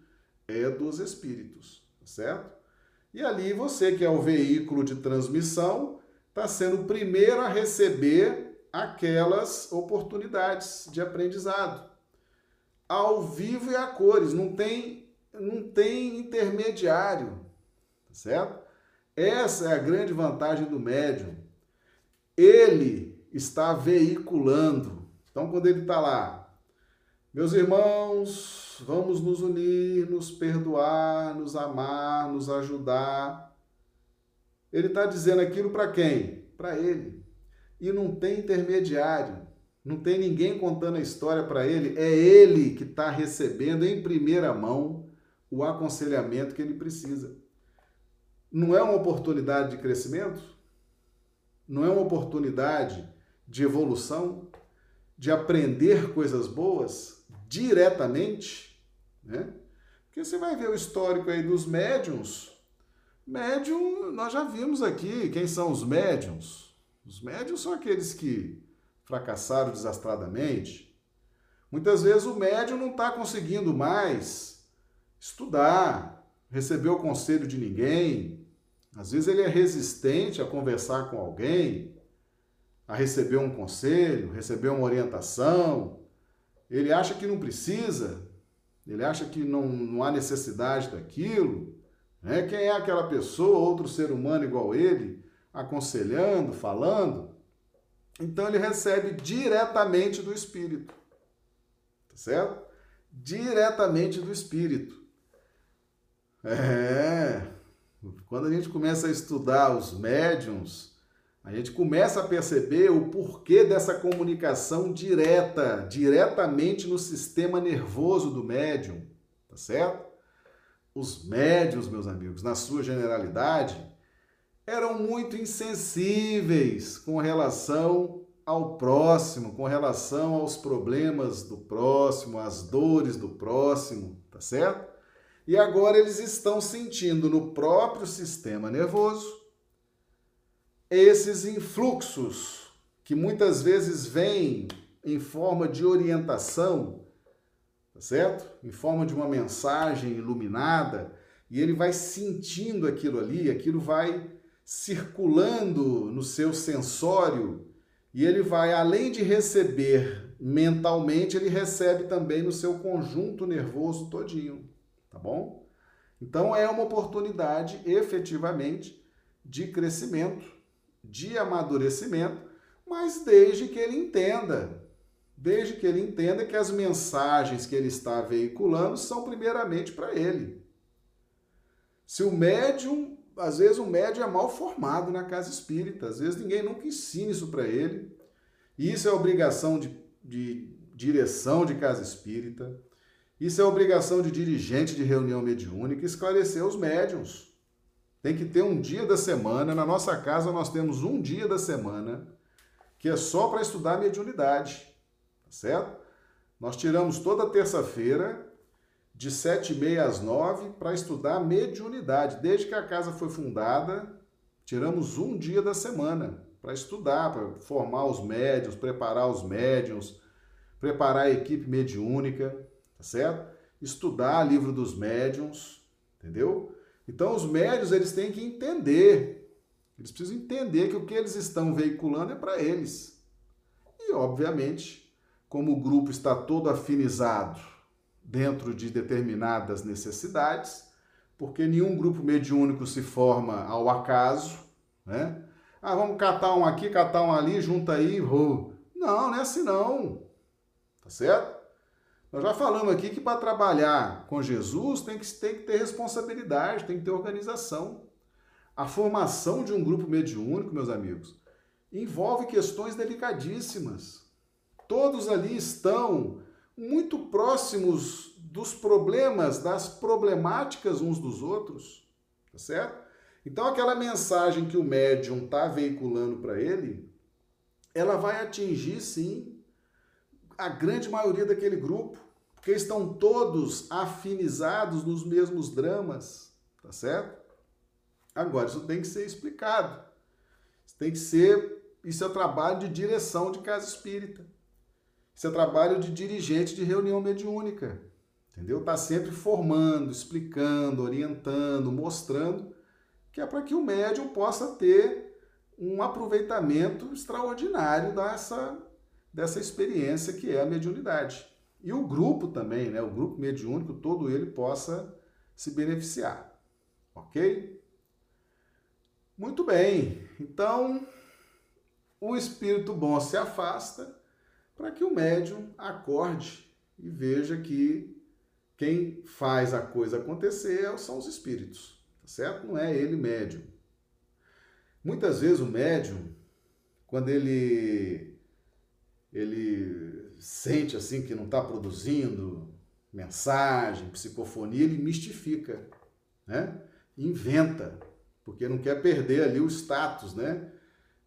é dos espíritos, tá certo? E ali você, que é o veículo de transmissão, está sendo o primeiro a receber aquelas oportunidades de aprendizado. Ao vivo e a cores, não tem, não tem intermediário, tá certo? Essa é a grande vantagem do médium. Ele está veiculando. Então, quando ele está lá, meus irmãos, vamos nos unir, nos perdoar, nos amar, nos ajudar. Ele está dizendo aquilo para quem? Para ele. E não tem intermediário, não tem ninguém contando a história para ele, é ele que está recebendo em primeira mão o aconselhamento que ele precisa. Não é uma oportunidade de crescimento? Não é uma oportunidade de evolução, de aprender coisas boas diretamente, né? Porque você vai ver o histórico aí dos médiums. Médium, nós já vimos aqui quem são os médiums. Os médiums são aqueles que fracassaram desastradamente. Muitas vezes o médium não está conseguindo mais estudar, receber o conselho de ninguém. Às vezes ele é resistente a conversar com alguém a receber um conselho, receber uma orientação. Ele acha que não precisa, ele acha que não, não há necessidade daquilo. Né? Quem é aquela pessoa, outro ser humano igual ele, aconselhando, falando, então ele recebe diretamente do Espírito. Tá certo? Diretamente do Espírito. É. Quando a gente começa a estudar os médiums, a gente começa a perceber o porquê dessa comunicação direta, diretamente no sistema nervoso do médium, tá certo? Os médiums, meus amigos, na sua generalidade, eram muito insensíveis com relação ao próximo, com relação aos problemas do próximo, às dores do próximo, tá certo? E agora eles estão sentindo no próprio sistema nervoso esses influxos que muitas vezes vêm em forma de orientação, tá certo? Em forma de uma mensagem iluminada, e ele vai sentindo aquilo ali, aquilo vai circulando no seu sensório, e ele vai além de receber mentalmente, ele recebe também no seu conjunto nervoso todinho, tá bom? Então é uma oportunidade efetivamente de crescimento de amadurecimento, mas desde que ele entenda, desde que ele entenda que as mensagens que ele está veiculando são primeiramente para ele. Se o médium, às vezes o médium é mal formado na casa espírita, às vezes ninguém nunca ensina isso para ele. Isso é obrigação de, de direção de casa espírita. Isso é obrigação de dirigente de reunião mediúnica esclarecer os médiums. Tem que ter um dia da semana. Na nossa casa nós temos um dia da semana que é só para estudar mediunidade, tá certo? Nós tiramos toda terça-feira de sete e meia às nove para estudar mediunidade. Desde que a casa foi fundada, tiramos um dia da semana para estudar, para formar os médios, preparar os médiums, preparar a equipe mediúnica, tá certo? Estudar livro dos médiums, entendeu? Então os médios eles têm que entender, eles precisam entender que o que eles estão veiculando é para eles. E obviamente, como o grupo está todo afinizado dentro de determinadas necessidades, porque nenhum grupo mediúnico se forma ao acaso, né? Ah, vamos catar um aqui, catar um ali, junta aí, oh. não, não é assim não. Tá certo? Nós já falamos aqui que para trabalhar com Jesus tem que, tem que ter responsabilidade, tem que ter organização. A formação de um grupo mediúnico, meus amigos, envolve questões delicadíssimas. Todos ali estão muito próximos dos problemas, das problemáticas uns dos outros, tá certo? Então aquela mensagem que o médium está veiculando para ele, ela vai atingir sim a grande maioria daquele grupo, porque estão todos afinizados nos mesmos dramas, tá certo? Agora, isso tem que ser explicado. Isso tem que ser. Isso é trabalho de direção de casa espírita. Isso é trabalho de dirigente de reunião mediúnica. Entendeu? Tá sempre formando, explicando, orientando, mostrando, que é para que o médium possa ter um aproveitamento extraordinário dessa dessa experiência que é a mediunidade. E o grupo também, né, o grupo mediúnico, todo ele possa se beneficiar. Ok? Muito bem. Então, o espírito bom se afasta para que o médium acorde e veja que quem faz a coisa acontecer são os espíritos, tá certo? Não é ele médium. Muitas vezes o médium, quando ele ele sente assim que não está produzindo mensagem, psicofonia, ele mistifica, né? Inventa, porque não quer perder ali o status, né?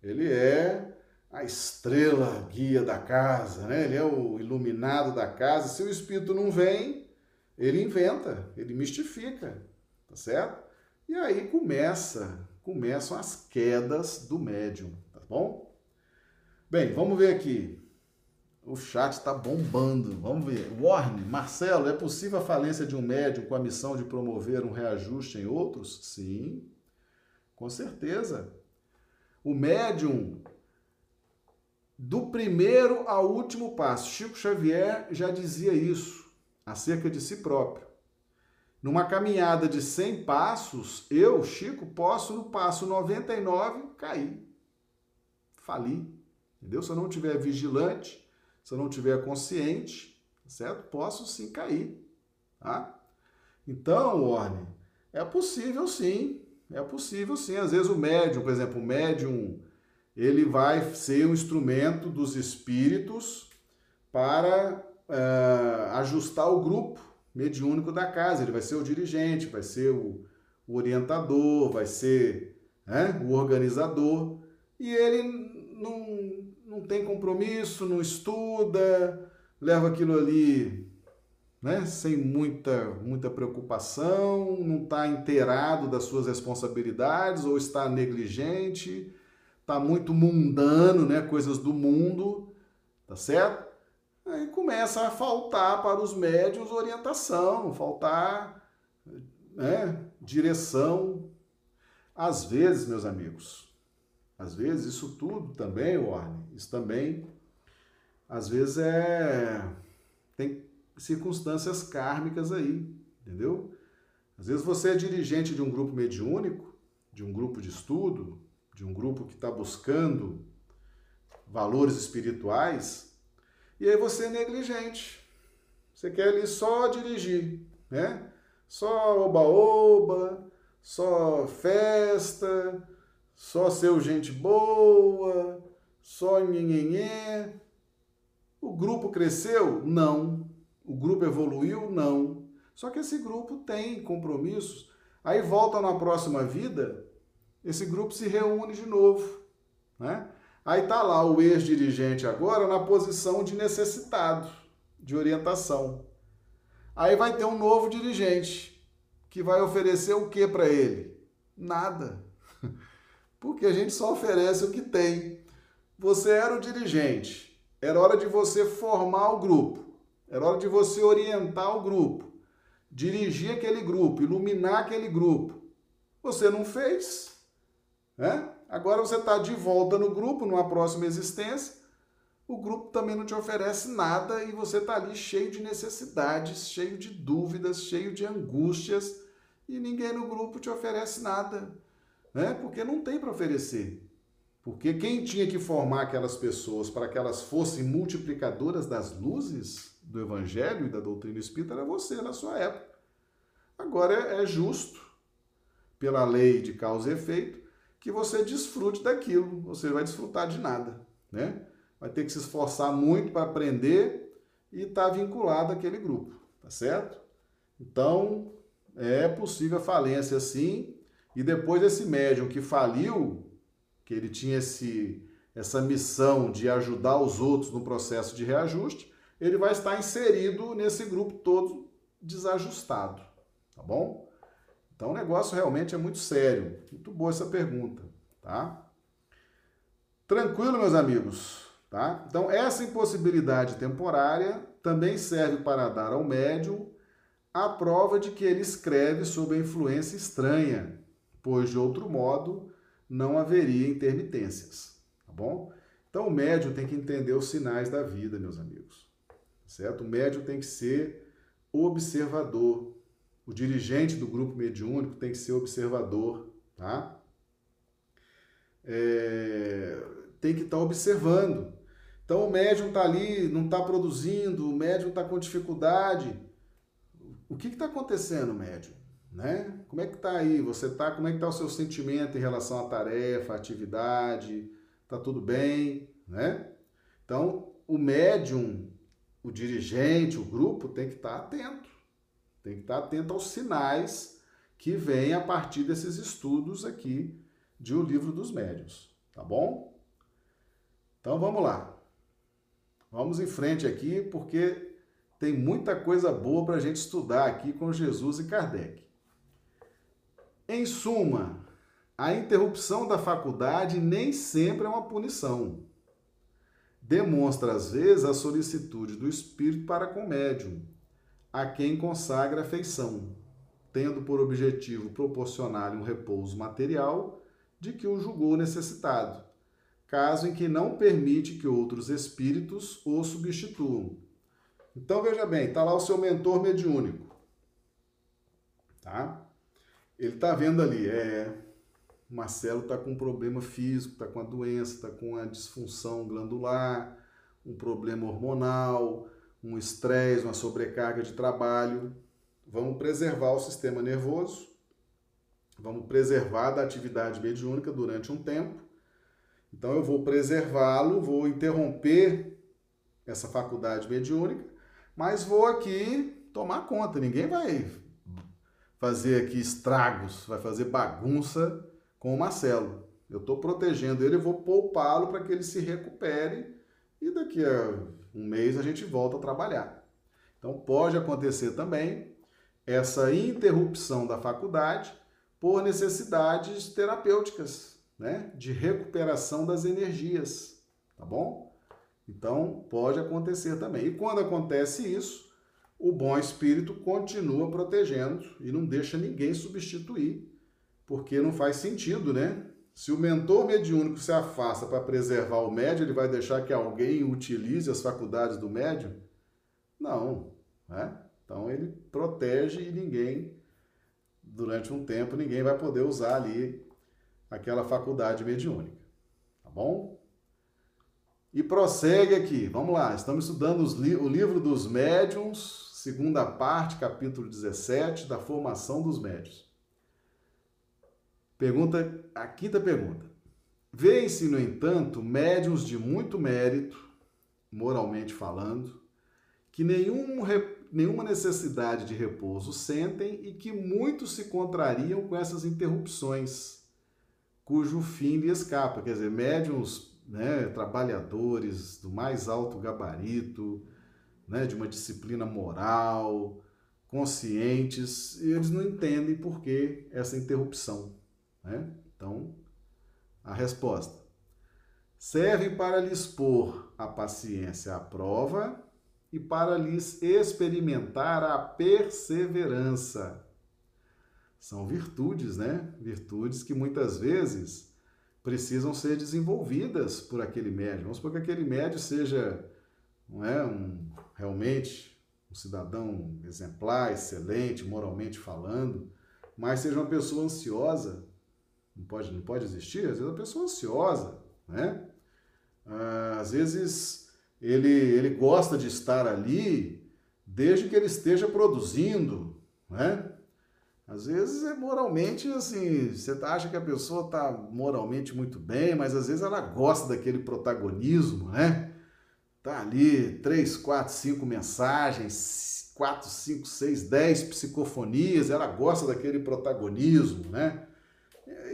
Ele é a estrela guia da casa, né? Ele é o iluminado da casa. Se o espírito não vem, ele inventa, ele mistifica, tá certo? E aí começa, começam as quedas do médium, tá bom? Bem, vamos ver aqui. O chat está bombando. Vamos ver. Warne, Marcelo, é possível a falência de um médium com a missão de promover um reajuste em outros? Sim, com certeza. O médium, do primeiro ao último passo, Chico Xavier já dizia isso acerca de si próprio. Numa caminhada de 100 passos, eu, Chico, posso no passo 99 cair, falir. Entendeu? Se eu não tiver vigilante, se eu não tiver consciente, certo? Posso sim cair, tá? Então, Orne, é possível sim, é possível sim. Às vezes o médium, por exemplo, o médium, ele vai ser um instrumento dos espíritos para uh, ajustar o grupo mediúnico da casa. Ele vai ser o dirigente, vai ser o, o orientador, vai ser né, o organizador. E ele não, não tem compromisso, não estuda, leva aquilo ali né, sem muita, muita preocupação, não está inteirado das suas responsabilidades ou está negligente, está muito mundano, né, coisas do mundo, tá certo? Aí começa a faltar para os médios orientação, faltar né, direção. Às vezes, meus amigos, às vezes isso tudo também, Warne, isso também, às vezes é tem circunstâncias kármicas aí, entendeu? Às vezes você é dirigente de um grupo mediúnico, de um grupo de estudo, de um grupo que está buscando valores espirituais, e aí você é negligente. Você quer ali só dirigir, né? Só oba-oba, só festa, só ser gente boa, só nhenhenhé. O grupo cresceu? Não. O grupo evoluiu? Não. Só que esse grupo tem compromissos. Aí volta na próxima vida, esse grupo se reúne de novo, né? Aí tá lá o ex-dirigente agora na posição de necessitado, de orientação. Aí vai ter um novo dirigente que vai oferecer o que para ele? Nada. Porque a gente só oferece o que tem. Você era o dirigente, era hora de você formar o grupo. Era hora de você orientar o grupo, dirigir aquele grupo, iluminar aquele grupo. Você não fez, né? Agora você está de volta no grupo, numa próxima existência. O grupo também não te oferece nada e você está ali cheio de necessidades, cheio de dúvidas, cheio de angústias e ninguém no grupo te oferece nada, né? Porque não tem para oferecer. Porque quem tinha que formar aquelas pessoas para que elas fossem multiplicadoras das luzes do Evangelho e da doutrina espírita era você na sua época. Agora é, é justo, pela lei de causa e efeito, que você desfrute daquilo. Você vai desfrutar de nada, né? Vai ter que se esforçar muito para aprender e estar tá vinculado àquele grupo, tá certo? Então, é possível a falência sim, e depois desse médium que faliu, que ele tinha esse, essa missão de ajudar os outros no processo de reajuste, ele vai estar inserido nesse grupo todo desajustado, tá bom? Então o negócio realmente é muito sério. Muito boa essa pergunta, tá? Tranquilo, meus amigos, tá? Então essa impossibilidade temporária também serve para dar ao médium a prova de que ele escreve sob a influência estranha, pois de outro modo não haveria intermitências, tá bom? Então o médium tem que entender os sinais da vida, meus amigos certo? O médium tem que ser observador. O dirigente do grupo mediúnico tem que ser observador, tá? É, tem que estar tá observando. Então o médium está ali, não está produzindo, o médium está com dificuldade. O que está acontecendo, médium? Né? Como é que está aí? Você tá? Como é que está o seu sentimento em relação à tarefa, à atividade? Está tudo bem, né? Então o médium o dirigente, o grupo tem que estar atento. Tem que estar atento aos sinais que vêm a partir desses estudos aqui de O Livro dos Médios, tá bom? Então vamos lá. Vamos em frente aqui porque tem muita coisa boa para a gente estudar aqui com Jesus e Kardec. Em suma, a interrupção da faculdade nem sempre é uma punição demonstra às vezes a solicitude do espírito para com o médium, a quem consagra afeição, tendo por objetivo proporcionar-lhe um repouso material de que o julgou necessitado, caso em que não permite que outros espíritos o substituam. Então veja bem, está lá o seu mentor mediúnico. tá? Ele tá vendo ali, é, Marcelo tá com um problema físico, tá com a doença, tá com a disfunção glandular, um problema hormonal, um estresse, uma sobrecarga de trabalho. Vamos preservar o sistema nervoso, vamos preservar da atividade mediúnica durante um tempo. Então eu vou preservá-lo, vou interromper essa faculdade mediúnica, mas vou aqui tomar conta. Ninguém vai fazer aqui estragos, vai fazer bagunça com o Marcelo. Eu estou protegendo ele, vou poupá-lo para que ele se recupere e daqui a um mês a gente volta a trabalhar. Então pode acontecer também essa interrupção da faculdade por necessidades terapêuticas, né? De recuperação das energias, tá bom? Então pode acontecer também. E quando acontece isso, o bom espírito continua protegendo e não deixa ninguém substituir, porque não faz sentido, né? Se o mentor mediúnico se afasta para preservar o médio, ele vai deixar que alguém utilize as faculdades do médio? Não, né? Então ele protege e ninguém, durante um tempo, ninguém vai poder usar ali aquela faculdade mediúnica, tá bom? E prossegue aqui, vamos lá, estamos estudando li o livro dos médiums, segunda parte, capítulo 17, da formação dos médios. Pergunta, a quinta pergunta. Vêem-se, no entanto, médiums de muito mérito, moralmente falando, que nenhum, nenhuma necessidade de repouso sentem e que muitos se contrariam com essas interrupções, cujo fim lhe escapa. Quer dizer, médiums né, trabalhadores do mais alto gabarito, né, de uma disciplina moral, conscientes, e eles não entendem por que essa interrupção. Né? Então, a resposta. Serve para lhes pôr a paciência à prova e para lhes experimentar a perseverança. São virtudes, né? Virtudes que muitas vezes precisam ser desenvolvidas por aquele médium. Vamos supor que aquele médium seja não é, um, realmente um cidadão exemplar, excelente, moralmente falando, mas seja uma pessoa ansiosa, não pode, não pode existir, às vezes a pessoa é ansiosa, né? Ah, às vezes ele, ele gosta de estar ali desde que ele esteja produzindo, né? Às vezes é moralmente assim, você acha que a pessoa está moralmente muito bem, mas às vezes ela gosta daquele protagonismo, né? Tá ali três, quatro, cinco mensagens, quatro, cinco, seis, dez psicofonias, ela gosta daquele protagonismo, né?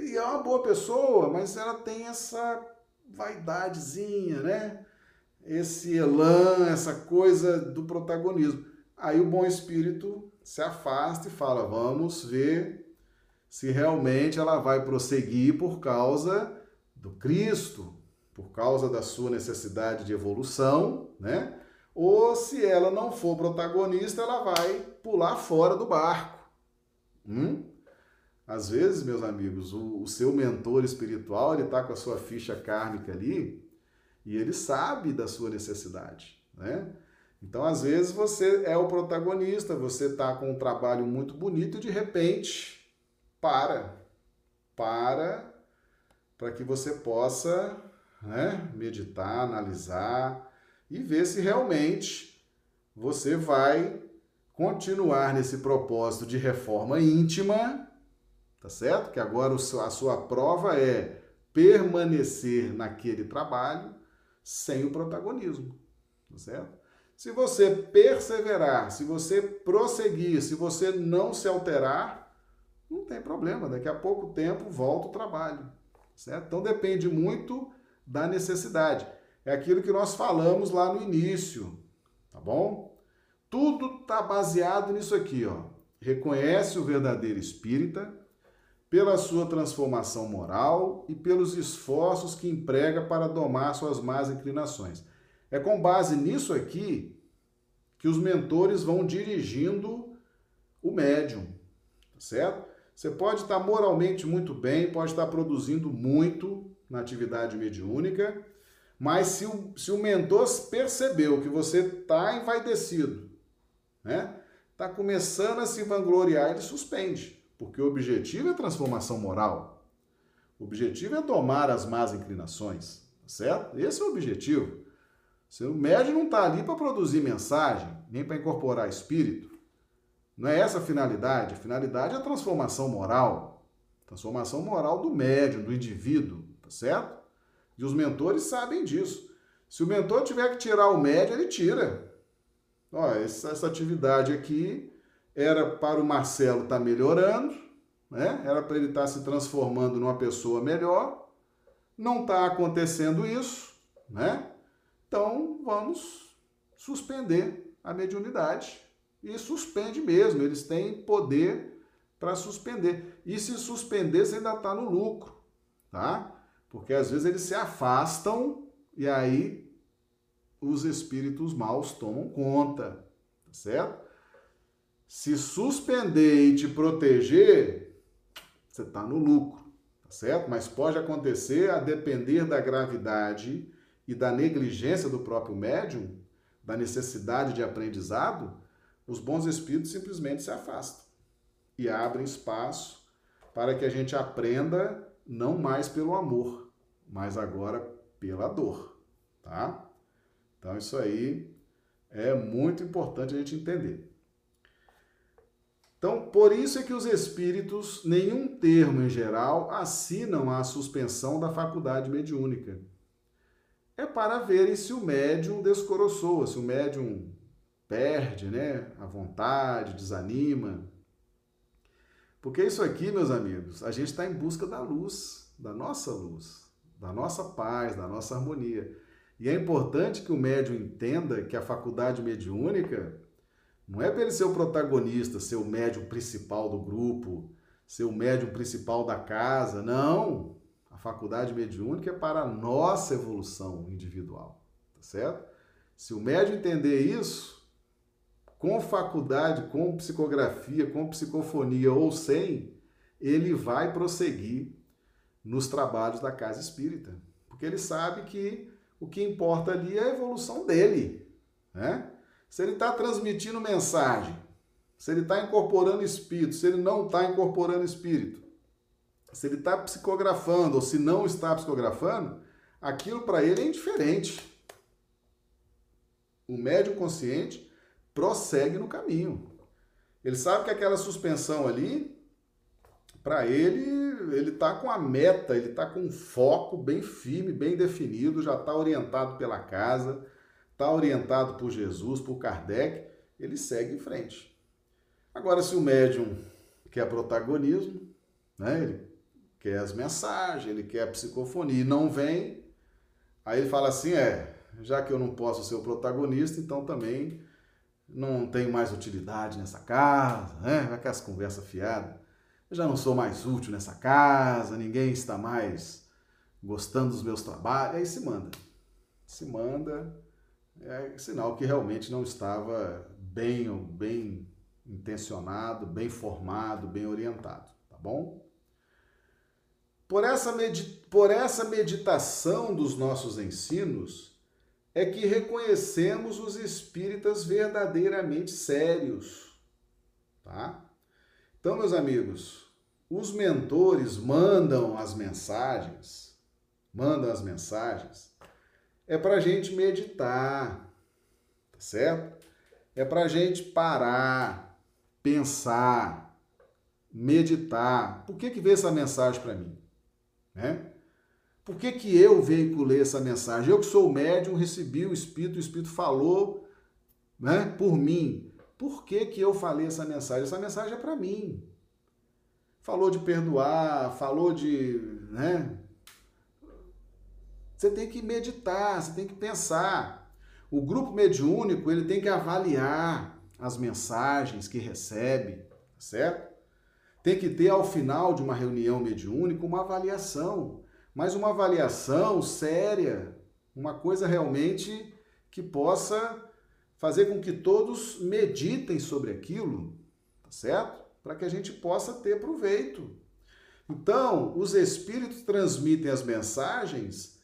E é uma boa pessoa, mas ela tem essa vaidadezinha, né? Esse elan, essa coisa do protagonismo. Aí o bom espírito se afasta e fala: vamos ver se realmente ela vai prosseguir por causa do Cristo, por causa da sua necessidade de evolução, né? Ou se ela não for protagonista, ela vai pular fora do barco. Hum? Às vezes, meus amigos, o, o seu mentor espiritual, ele está com a sua ficha kármica ali e ele sabe da sua necessidade, né? Então, às vezes, você é o protagonista, você está com um trabalho muito bonito e de repente para. Para para que você possa né, meditar, analisar e ver se realmente você vai continuar nesse propósito de reforma íntima tá certo? Que agora a sua prova é permanecer naquele trabalho sem o protagonismo, tá certo? Se você perseverar, se você prosseguir, se você não se alterar, não tem problema, daqui a pouco tempo volta o trabalho, certo? Então depende muito da necessidade. É aquilo que nós falamos lá no início, tá bom? Tudo está baseado nisso aqui, ó. Reconhece o verdadeiro espírita, pela sua transformação moral e pelos esforços que emprega para domar suas más inclinações. É com base nisso aqui que os mentores vão dirigindo o médium, tá certo? Você pode estar moralmente muito bem, pode estar produzindo muito na atividade mediúnica, mas se o, se o mentor percebeu que você está envaidecido, né? está começando a se vangloriar, ele suspende, porque o objetivo é transformação moral. O objetivo é domar as más inclinações, tá certo? Esse é o objetivo. O médium não está ali para produzir mensagem, nem para incorporar espírito. Não é essa a finalidade. A finalidade é a transformação moral. Transformação moral do médium, do indivíduo, tá certo? E os mentores sabem disso. Se o mentor tiver que tirar o médium, ele tira. Ó, essa, essa atividade aqui era para o Marcelo estar tá melhorando, né? Era para ele estar tá se transformando numa pessoa melhor. Não está acontecendo isso, né? Então vamos suspender a mediunidade. E suspende mesmo, eles têm poder para suspender. E se suspender, você ainda está no lucro, tá? Porque às vezes eles se afastam e aí os espíritos maus tomam conta, tá certo? Se suspender e te proteger, você está no lucro, tá certo? Mas pode acontecer a depender da gravidade e da negligência do próprio médium, da necessidade de aprendizado, os bons espíritos simplesmente se afastam e abrem espaço para que a gente aprenda não mais pelo amor, mas agora pela dor, tá? Então isso aí é muito importante a gente entender. Então, por isso é que os espíritos, nenhum termo em geral, assinam a suspensão da faculdade mediúnica. É para verem se o médium descoroçoa, se o médium perde né, a vontade, desanima. Porque isso aqui, meus amigos, a gente está em busca da luz, da nossa luz, da nossa paz, da nossa harmonia. E é importante que o médium entenda que a faculdade mediúnica não é para ele ser o protagonista, ser o médium principal do grupo, ser o médium principal da casa. Não! A faculdade mediúnica é para a nossa evolução individual, tá certo? Se o médium entender isso, com faculdade, com psicografia, com psicofonia ou sem, ele vai prosseguir nos trabalhos da casa espírita, porque ele sabe que o que importa ali é a evolução dele, né? Se ele está transmitindo mensagem, se ele está incorporando espírito, se ele não está incorporando espírito, se ele está psicografando ou se não está psicografando, aquilo para ele é indiferente. O médium consciente prossegue no caminho. Ele sabe que aquela suspensão ali, para ele, ele está com a meta, ele está com um foco bem firme, bem definido, já está orientado pela casa, está orientado por Jesus, por Kardec, ele segue em frente. Agora, se o médium quer protagonismo, né, ele quer as mensagens, ele quer a psicofonia e não vem, aí ele fala assim: é, já que eu não posso ser o protagonista, então também não tenho mais utilidade nessa casa, né? Aquelas conversas fiadas. Eu já não sou mais útil nessa casa, ninguém está mais gostando dos meus trabalhos. Aí se manda. Se manda. É sinal que realmente não estava bem, bem intencionado, bem formado, bem orientado, tá bom? Por essa, por essa meditação dos nossos ensinos, é que reconhecemos os espíritas verdadeiramente sérios, tá? Então, meus amigos, os mentores mandam as mensagens, mandam as mensagens, é para a gente meditar, tá certo? É para a gente parar, pensar, meditar. Por que que veio essa mensagem para mim? Né? Por que, que eu veiculei essa mensagem? Eu que sou médium, recebi o Espírito, o Espírito falou né, por mim. Por que, que eu falei essa mensagem? Essa mensagem é para mim. Falou de perdoar, falou de. Né? Você tem que meditar, você tem que pensar. O grupo mediúnico ele tem que avaliar as mensagens que recebe, certo? Tem que ter ao final de uma reunião mediúnica uma avaliação mas uma avaliação séria, uma coisa realmente que possa fazer com que todos meditem sobre aquilo, tá certo? Para que a gente possa ter proveito. Então, os espíritos transmitem as mensagens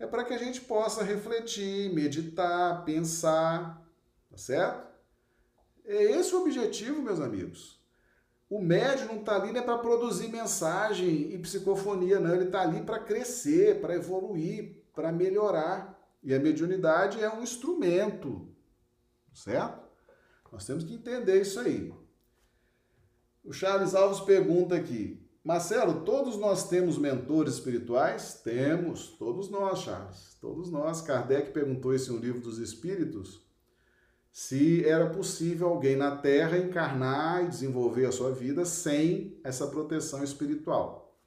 é para que a gente possa refletir, meditar, pensar, tá certo? É esse o objetivo, meus amigos. O médium não está ali né, para produzir mensagem e psicofonia, não. Ele está ali para crescer, para evoluir, para melhorar. E a mediunidade é um instrumento, certo? Nós temos que entender isso aí. O Charles Alves pergunta aqui: Marcelo, todos nós temos mentores espirituais? Temos, todos nós, Charles, todos nós. Kardec perguntou isso em um livro dos Espíritos, se era possível alguém na Terra encarnar e desenvolver a sua vida sem essa proteção espiritual.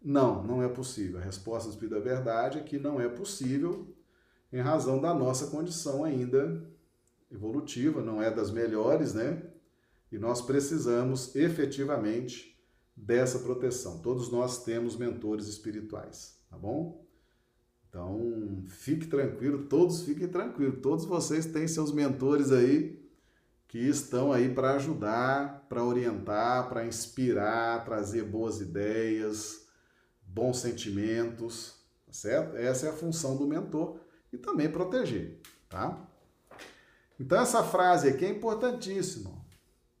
Não, não é possível. A resposta do Espírito da Verdade é que não é possível, em razão da nossa condição ainda evolutiva, não é das melhores, né? E nós precisamos efetivamente dessa proteção. Todos nós temos mentores espirituais, tá bom? Então, fique tranquilo, todos fiquem tranquilos. Todos vocês têm seus mentores aí que estão aí para ajudar, para orientar, para inspirar, trazer boas ideias, bons sentimentos, tá certo? Essa é a função do mentor e também proteger, tá? Então essa frase aqui é importantíssima.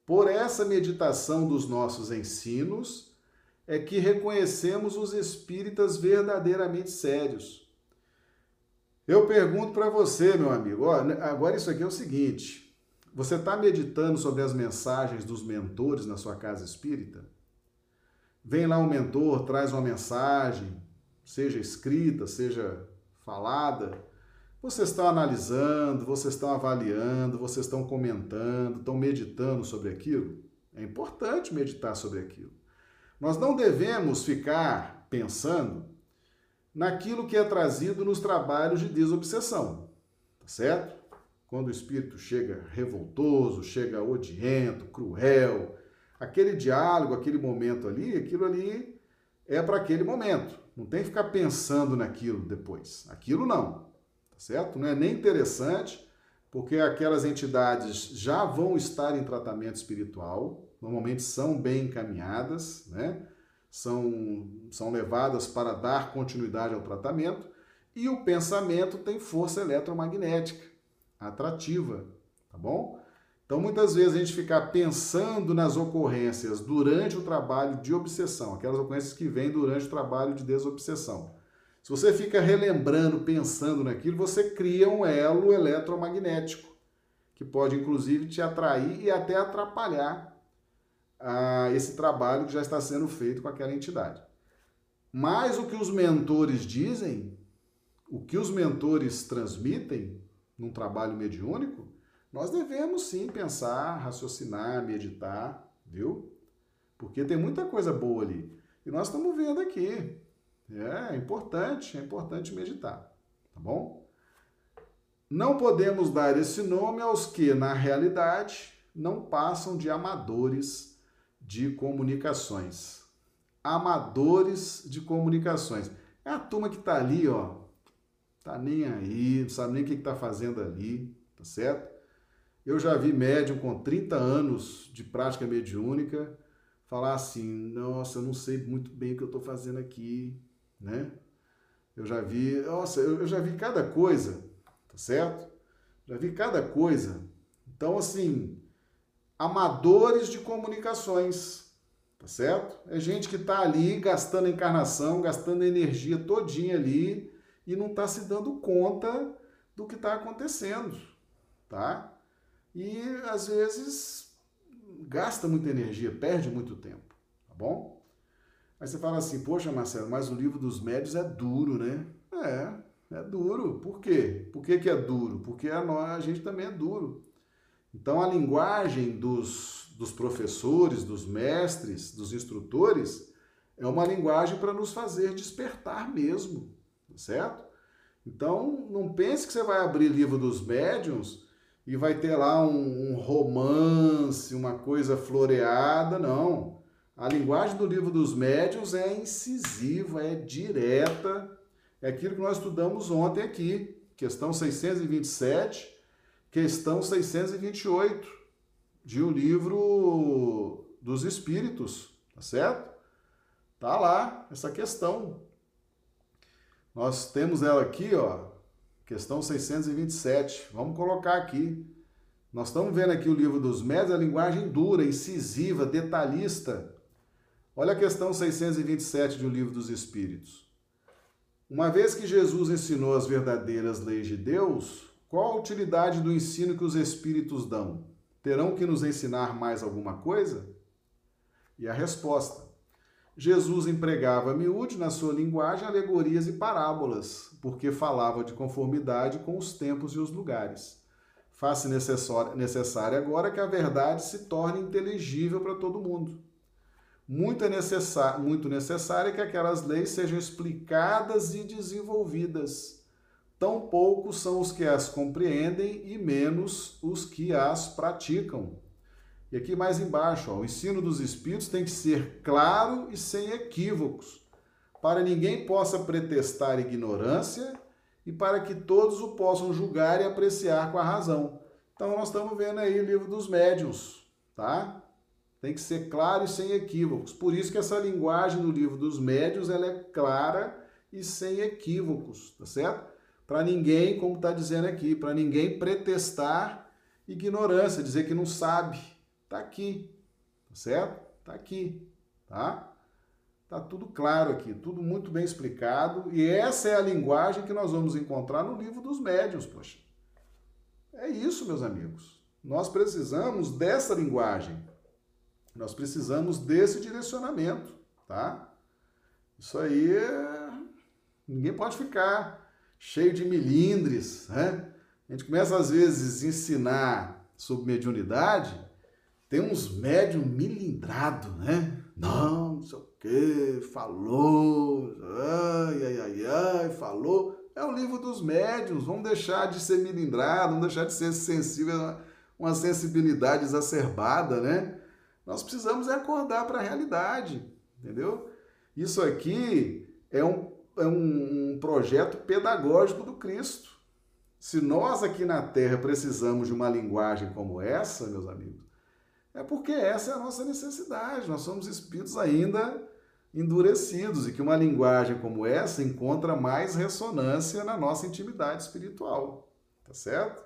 Por essa meditação dos nossos ensinos é que reconhecemos os espíritas verdadeiramente sérios. Eu pergunto para você, meu amigo, ó, agora isso aqui é o seguinte: você está meditando sobre as mensagens dos mentores na sua casa espírita? Vem lá um mentor, traz uma mensagem, seja escrita, seja falada vocês estão analisando, vocês estão avaliando, vocês estão comentando, estão meditando sobre aquilo? É importante meditar sobre aquilo. Nós não devemos ficar pensando naquilo que é trazido nos trabalhos de desobsessão, tá certo? Quando o espírito chega revoltoso, chega odiento, cruel, aquele diálogo, aquele momento ali, aquilo ali é para aquele momento. Não tem que ficar pensando naquilo depois. Aquilo não tá certo? Não é nem interessante, porque aquelas entidades já vão estar em tratamento espiritual, normalmente são bem encaminhadas, né? São, são levadas para dar continuidade ao tratamento, e o pensamento tem força eletromagnética atrativa, tá bom? Então, muitas vezes a gente ficar pensando nas ocorrências durante o trabalho de obsessão, aquelas ocorrências que vêm durante o trabalho de desobsessão. Se você fica relembrando, pensando naquilo, você cria um elo eletromagnético que pode inclusive te atrair e até atrapalhar ah, esse trabalho que já está sendo feito com aquela entidade. Mas o que os mentores dizem, o que os mentores transmitem num trabalho mediúnico, nós devemos sim pensar, raciocinar, meditar, viu? Porque tem muita coisa boa ali. E nós estamos vendo aqui. É, é importante, é importante meditar, tá bom? Não podemos dar esse nome aos que, na realidade, não passam de amadores de comunicações. Amadores de comunicações. É a turma que tá ali, ó, tá nem aí, não sabe nem o que, que tá fazendo ali, tá certo? Eu já vi médium com 30 anos de prática mediúnica falar assim: nossa, eu não sei muito bem o que eu estou fazendo aqui, né? Eu já vi, nossa, eu, já vi cada coisa, tá certo? Já vi cada coisa. Então, assim, amadores de comunicações, tá certo? É gente que tá ali gastando encarnação, gastando energia todinha ali e não tá se dando conta do que está acontecendo, tá? E às vezes gasta muita energia, perde muito tempo, tá bom? Aí você fala assim, poxa, Marcelo, mas o livro dos médios é duro, né? É, é duro. Por quê? Por que, que é duro? Porque a, nós, a gente também é duro. Então a linguagem dos, dos professores, dos mestres, dos instrutores, é uma linguagem para nos fazer despertar mesmo, tá certo? Então, não pense que você vai abrir livro dos médiuns e vai ter lá um, um romance, uma coisa floreada, não. A linguagem do livro dos médiuns é incisiva, é direta. É aquilo que nós estudamos ontem aqui, questão 627, questão 628, de o livro dos Espíritos, tá certo? Tá lá essa questão. Nós temos ela aqui, ó, questão 627. Vamos colocar aqui Nós estamos vendo aqui o livro dos médios, a linguagem dura, incisiva, detalhista. Olha a questão 627 de O Livro dos Espíritos. Uma vez que Jesus ensinou as verdadeiras leis de Deus, qual a utilidade do ensino que os Espíritos dão? Terão que nos ensinar mais alguma coisa? E a resposta: Jesus empregava miúde na sua linguagem alegorias e parábolas, porque falava de conformidade com os tempos e os lugares. Faz-se necessário agora que a verdade se torne inteligível para todo mundo. Muito, é necessário, muito necessário que aquelas leis sejam explicadas e desenvolvidas. Tão poucos são os que as compreendem e menos os que as praticam. E aqui mais embaixo, ó, o ensino dos Espíritos tem que ser claro e sem equívocos, para ninguém possa pretestar ignorância e para que todos o possam julgar e apreciar com a razão. Então nós estamos vendo aí o livro dos médiuns, tá? Tem que ser claro e sem equívocos. Por isso que essa linguagem do livro dos médiuns ela é clara e sem equívocos, tá certo? Para ninguém, como está dizendo aqui, para ninguém pretestar ignorância, dizer que não sabe, Tá aqui, tá certo? Tá aqui, tá? Tá tudo claro aqui, tudo muito bem explicado, e essa é a linguagem que nós vamos encontrar no livro dos médiuns, poxa. É isso, meus amigos. Nós precisamos dessa linguagem. Nós precisamos desse direcionamento, tá? Isso aí é... ninguém pode ficar cheio de milindres, né? A gente começa às vezes a ensinar sobre mediunidade tem uns médium milindrado, né? Não, não sei o quê, falou, ai, ai, ai, ai, falou. É o livro dos médiums, vamos deixar de ser milindrado, vamos deixar de ser sensível, uma sensibilidade exacerbada, né? Nós precisamos é acordar para a realidade, entendeu? Isso aqui é um, é um projeto pedagógico do Cristo. Se nós aqui na Terra precisamos de uma linguagem como essa, meus amigos, é porque essa é a nossa necessidade. Nós somos espíritos ainda endurecidos e que uma linguagem como essa encontra mais ressonância na nossa intimidade espiritual. Tá certo?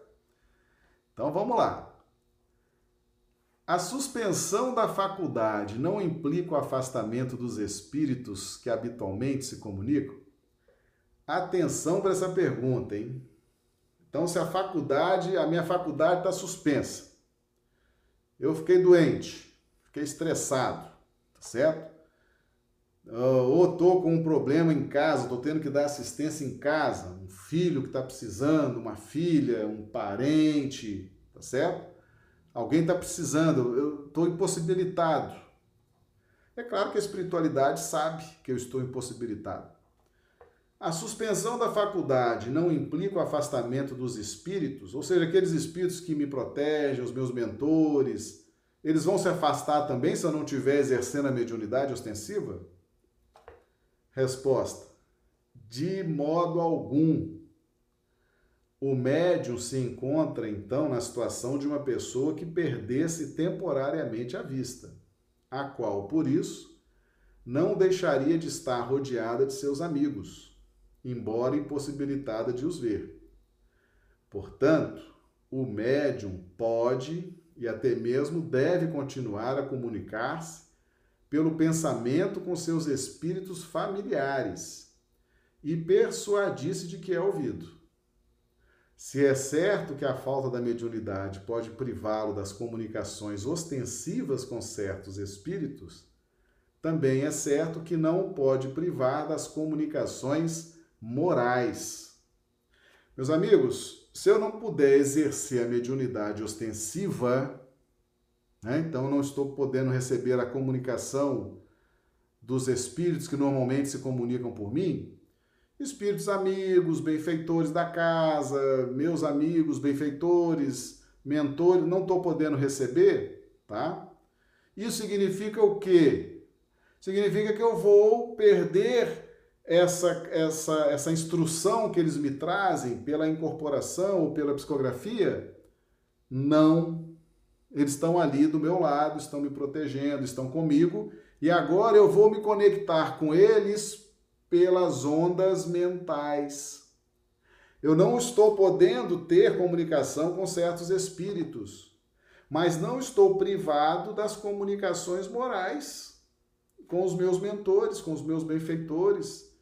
Então vamos lá. A suspensão da faculdade não implica o afastamento dos espíritos que habitualmente se comunicam? Atenção para essa pergunta, hein? Então, se a faculdade, a minha faculdade está suspensa, eu fiquei doente, fiquei estressado, tá certo? Ou estou com um problema em casa, estou tendo que dar assistência em casa, um filho que está precisando, uma filha, um parente, tá certo? Alguém está precisando, eu estou impossibilitado. É claro que a espiritualidade sabe que eu estou impossibilitado. A suspensão da faculdade não implica o afastamento dos espíritos, ou seja, aqueles espíritos que me protegem, os meus mentores, eles vão se afastar também se eu não estiver exercendo a mediunidade ostensiva? Resposta: de modo algum. O médium se encontra então na situação de uma pessoa que perdesse temporariamente a vista, a qual, por isso, não deixaria de estar rodeada de seus amigos embora impossibilitada de os ver. Portanto, o médium pode e até mesmo deve continuar a comunicar-se pelo pensamento com seus espíritos familiares e persuadir-se de que é ouvido. Se é certo que a falta da mediunidade pode privá-lo das comunicações ostensivas com certos espíritos, também é certo que não pode privar das comunicações morais. Meus amigos, se eu não puder exercer a mediunidade ostensiva, né, então não estou podendo receber a comunicação dos espíritos que normalmente se comunicam por mim, espíritos amigos, benfeitores da casa, meus amigos, benfeitores, mentores, não estou podendo receber, tá? Isso significa o quê? Significa que eu vou perder essa, essa, essa instrução que eles me trazem pela incorporação ou pela psicografia? Não. Eles estão ali do meu lado, estão me protegendo, estão comigo, e agora eu vou me conectar com eles pelas ondas mentais. Eu não estou podendo ter comunicação com certos espíritos, mas não estou privado das comunicações morais com os meus mentores, com os meus benfeitores,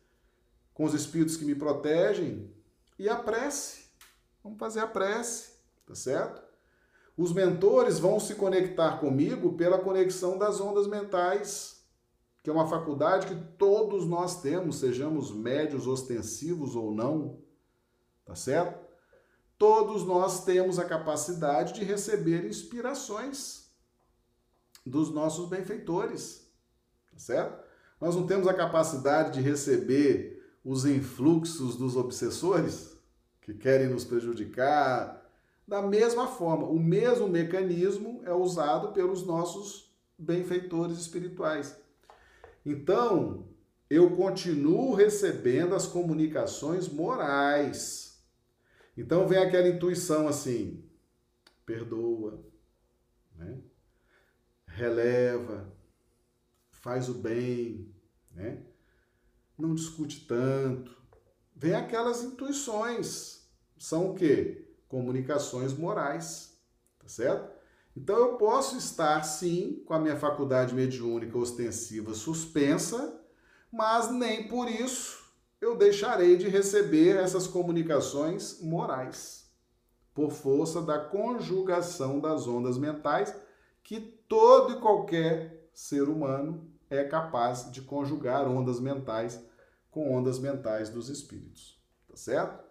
com os espíritos que me protegem e a prece. Vamos fazer a prece, tá certo? Os mentores vão se conectar comigo pela conexão das ondas mentais, que é uma faculdade que todos nós temos, sejamos médios ostensivos ou não, tá certo? Todos nós temos a capacidade de receber inspirações dos nossos benfeitores, tá certo? Nós não temos a capacidade de receber os influxos dos obsessores que querem nos prejudicar. Da mesma forma, o mesmo mecanismo é usado pelos nossos benfeitores espirituais. Então, eu continuo recebendo as comunicações morais. Então vem aquela intuição assim: perdoa, né? releva, faz o bem, né? não discute tanto. Vem aquelas intuições. São o quê? Comunicações morais, tá certo? Então eu posso estar sim com a minha faculdade mediúnica ostensiva suspensa, mas nem por isso eu deixarei de receber essas comunicações morais, por força da conjugação das ondas mentais que todo e qualquer ser humano é capaz de conjugar ondas mentais com ondas mentais dos espíritos, tá certo?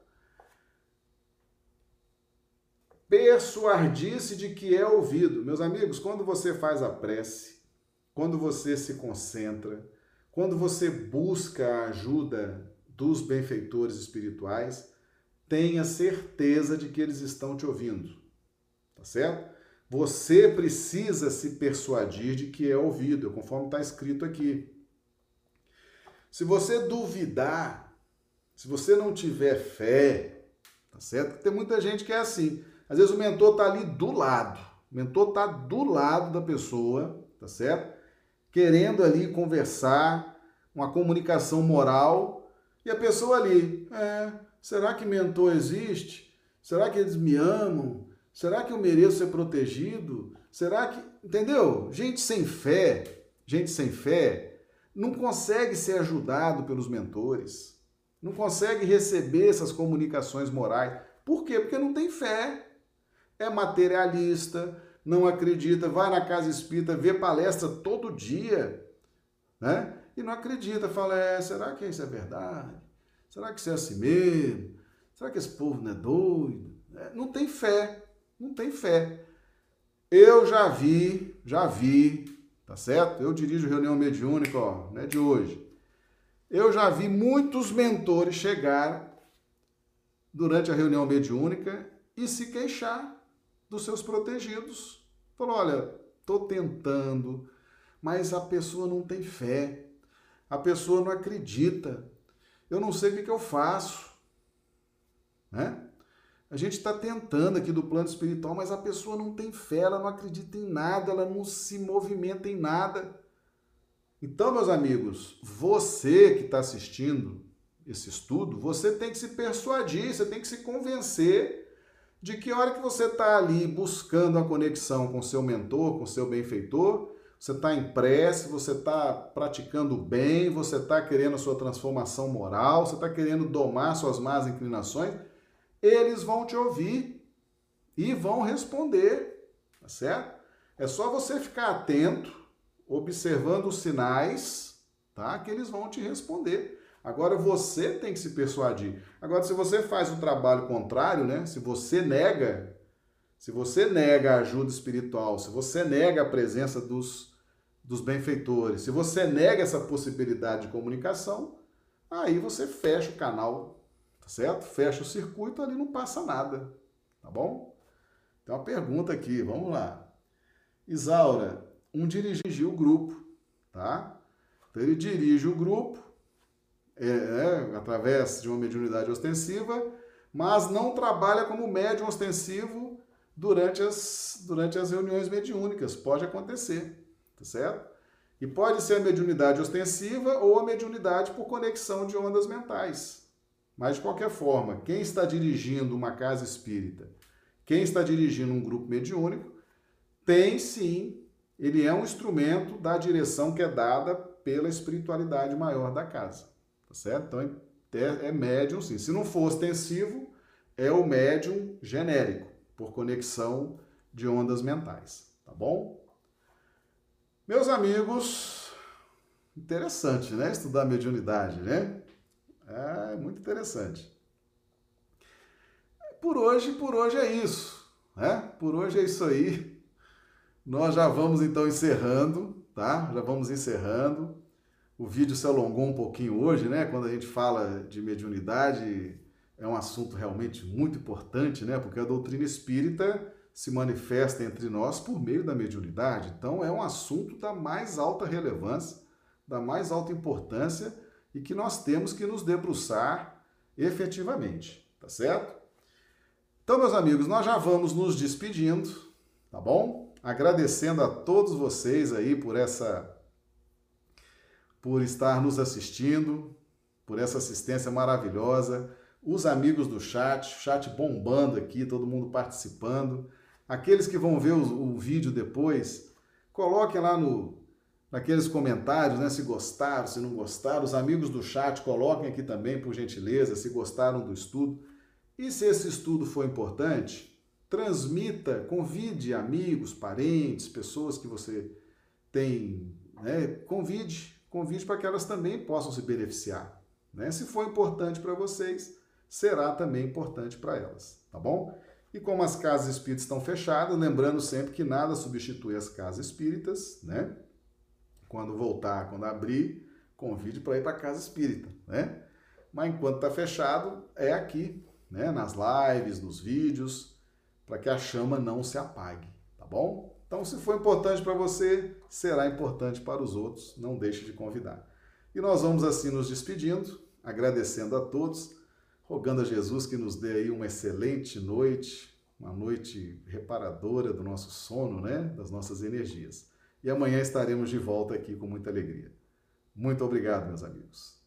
Persuadir-se de que é ouvido. Meus amigos, quando você faz a prece, quando você se concentra, quando você busca a ajuda dos benfeitores espirituais, tenha certeza de que eles estão te ouvindo. Tá certo? Você precisa se persuadir de que é ouvido, conforme está escrito aqui. Se você duvidar, se você não tiver fé, tá certo? Tem muita gente que é assim. Às vezes o mentor está ali do lado. O mentor está do lado da pessoa, tá certo? Querendo ali conversar, uma comunicação moral, e a pessoa ali, é, será que mentor existe? Será que eles me amam? Será que eu mereço ser protegido? Será que. Entendeu? Gente sem fé, gente sem fé, não consegue ser ajudado pelos mentores, não consegue receber essas comunicações morais. Por quê? Porque não tem fé é materialista, não acredita, vai na casa espírita, vê palestra todo dia, né? E não acredita, fala, é, será que isso é verdade? Será que isso é assim mesmo? Será que esse povo não é doido? É, não tem fé, não tem fé. Eu já vi, já vi, tá certo? Eu dirijo reunião mediúnica, ó, não é de hoje. Eu já vi muitos mentores chegar durante a reunião mediúnica e se queixar dos seus protegidos. Falou: olha, estou tentando, mas a pessoa não tem fé, a pessoa não acredita, eu não sei o que, que eu faço. Né? A gente está tentando aqui do plano espiritual, mas a pessoa não tem fé, ela não acredita em nada, ela não se movimenta em nada. Então, meus amigos, você que está assistindo esse estudo, você tem que se persuadir, você tem que se convencer de que hora que você está ali buscando a conexão com seu mentor, com seu benfeitor, você está em prece, você está praticando bem, você está querendo a sua transformação moral, você está querendo domar suas más inclinações, eles vão te ouvir e vão responder, tá certo? É só você ficar atento, observando os sinais, tá? Que eles vão te responder. Agora você tem que se persuadir. Agora, se você faz o trabalho contrário, né? Se você nega, se você nega a ajuda espiritual, se você nega a presença dos, dos benfeitores, se você nega essa possibilidade de comunicação, aí você fecha o canal, tá certo? Fecha o circuito, ali não passa nada, tá bom? Tem uma pergunta aqui, vamos lá. Isaura, um dirigiu o grupo, tá? Então ele dirige o grupo, é, é, através de uma mediunidade ostensiva, mas não trabalha como médium ostensivo durante as, durante as reuniões mediúnicas. Pode acontecer, tá certo? E pode ser a mediunidade ostensiva ou a mediunidade por conexão de ondas mentais, Mas de qualquer forma, quem está dirigindo uma casa espírita, quem está dirigindo um grupo mediúnico, tem sim, ele é um instrumento da direção que é dada pela espiritualidade maior da casa, tá certo? Então é, é médium, sim. Se não for ostensivo, é o médium genérico, por conexão de ondas mentais, tá bom? Meus amigos, interessante, né? Estudar mediunidade, né? É muito interessante. Por hoje, por hoje é isso, né? Por hoje é isso aí. Nós já vamos então encerrando, tá? Já vamos encerrando. O vídeo se alongou um pouquinho hoje, né? Quando a gente fala de mediunidade, é um assunto realmente muito importante, né? Porque a doutrina espírita se manifesta entre nós por meio da mediunidade. Então, é um assunto da mais alta relevância, da mais alta importância e que nós temos que nos debruçar efetivamente, tá certo? Então, meus amigos, nós já vamos nos despedindo, tá bom? Agradecendo a todos vocês aí por essa por estar nos assistindo, por essa assistência maravilhosa, os amigos do chat, chat bombando aqui, todo mundo participando. Aqueles que vão ver o, o vídeo depois, coloquem lá no, naqueles comentários, né? Se gostaram, se não gostaram. Os amigos do chat, coloquem aqui também, por gentileza, se gostaram do estudo. E se esse estudo for importante, transmita, convide amigos, parentes, pessoas que você tem, né? Convide, convide para que elas também possam se beneficiar. Né? Se for importante para vocês, será também importante para elas, tá bom? E como as casas espíritas estão fechadas, lembrando sempre que nada substitui as casas espíritas, né? Quando voltar, quando abrir, convide para ir para a casa espírita, né? Mas enquanto está fechado, é aqui, né? Nas lives, nos vídeos, para que a chama não se apague, tá bom? Então, se for importante para você, será importante para os outros, não deixe de convidar. E nós vamos assim nos despedindo, agradecendo a todos rogando a Jesus que nos dê aí uma excelente noite, uma noite reparadora do nosso sono, né? Das nossas energias. E amanhã estaremos de volta aqui com muita alegria. Muito obrigado, meus amigos.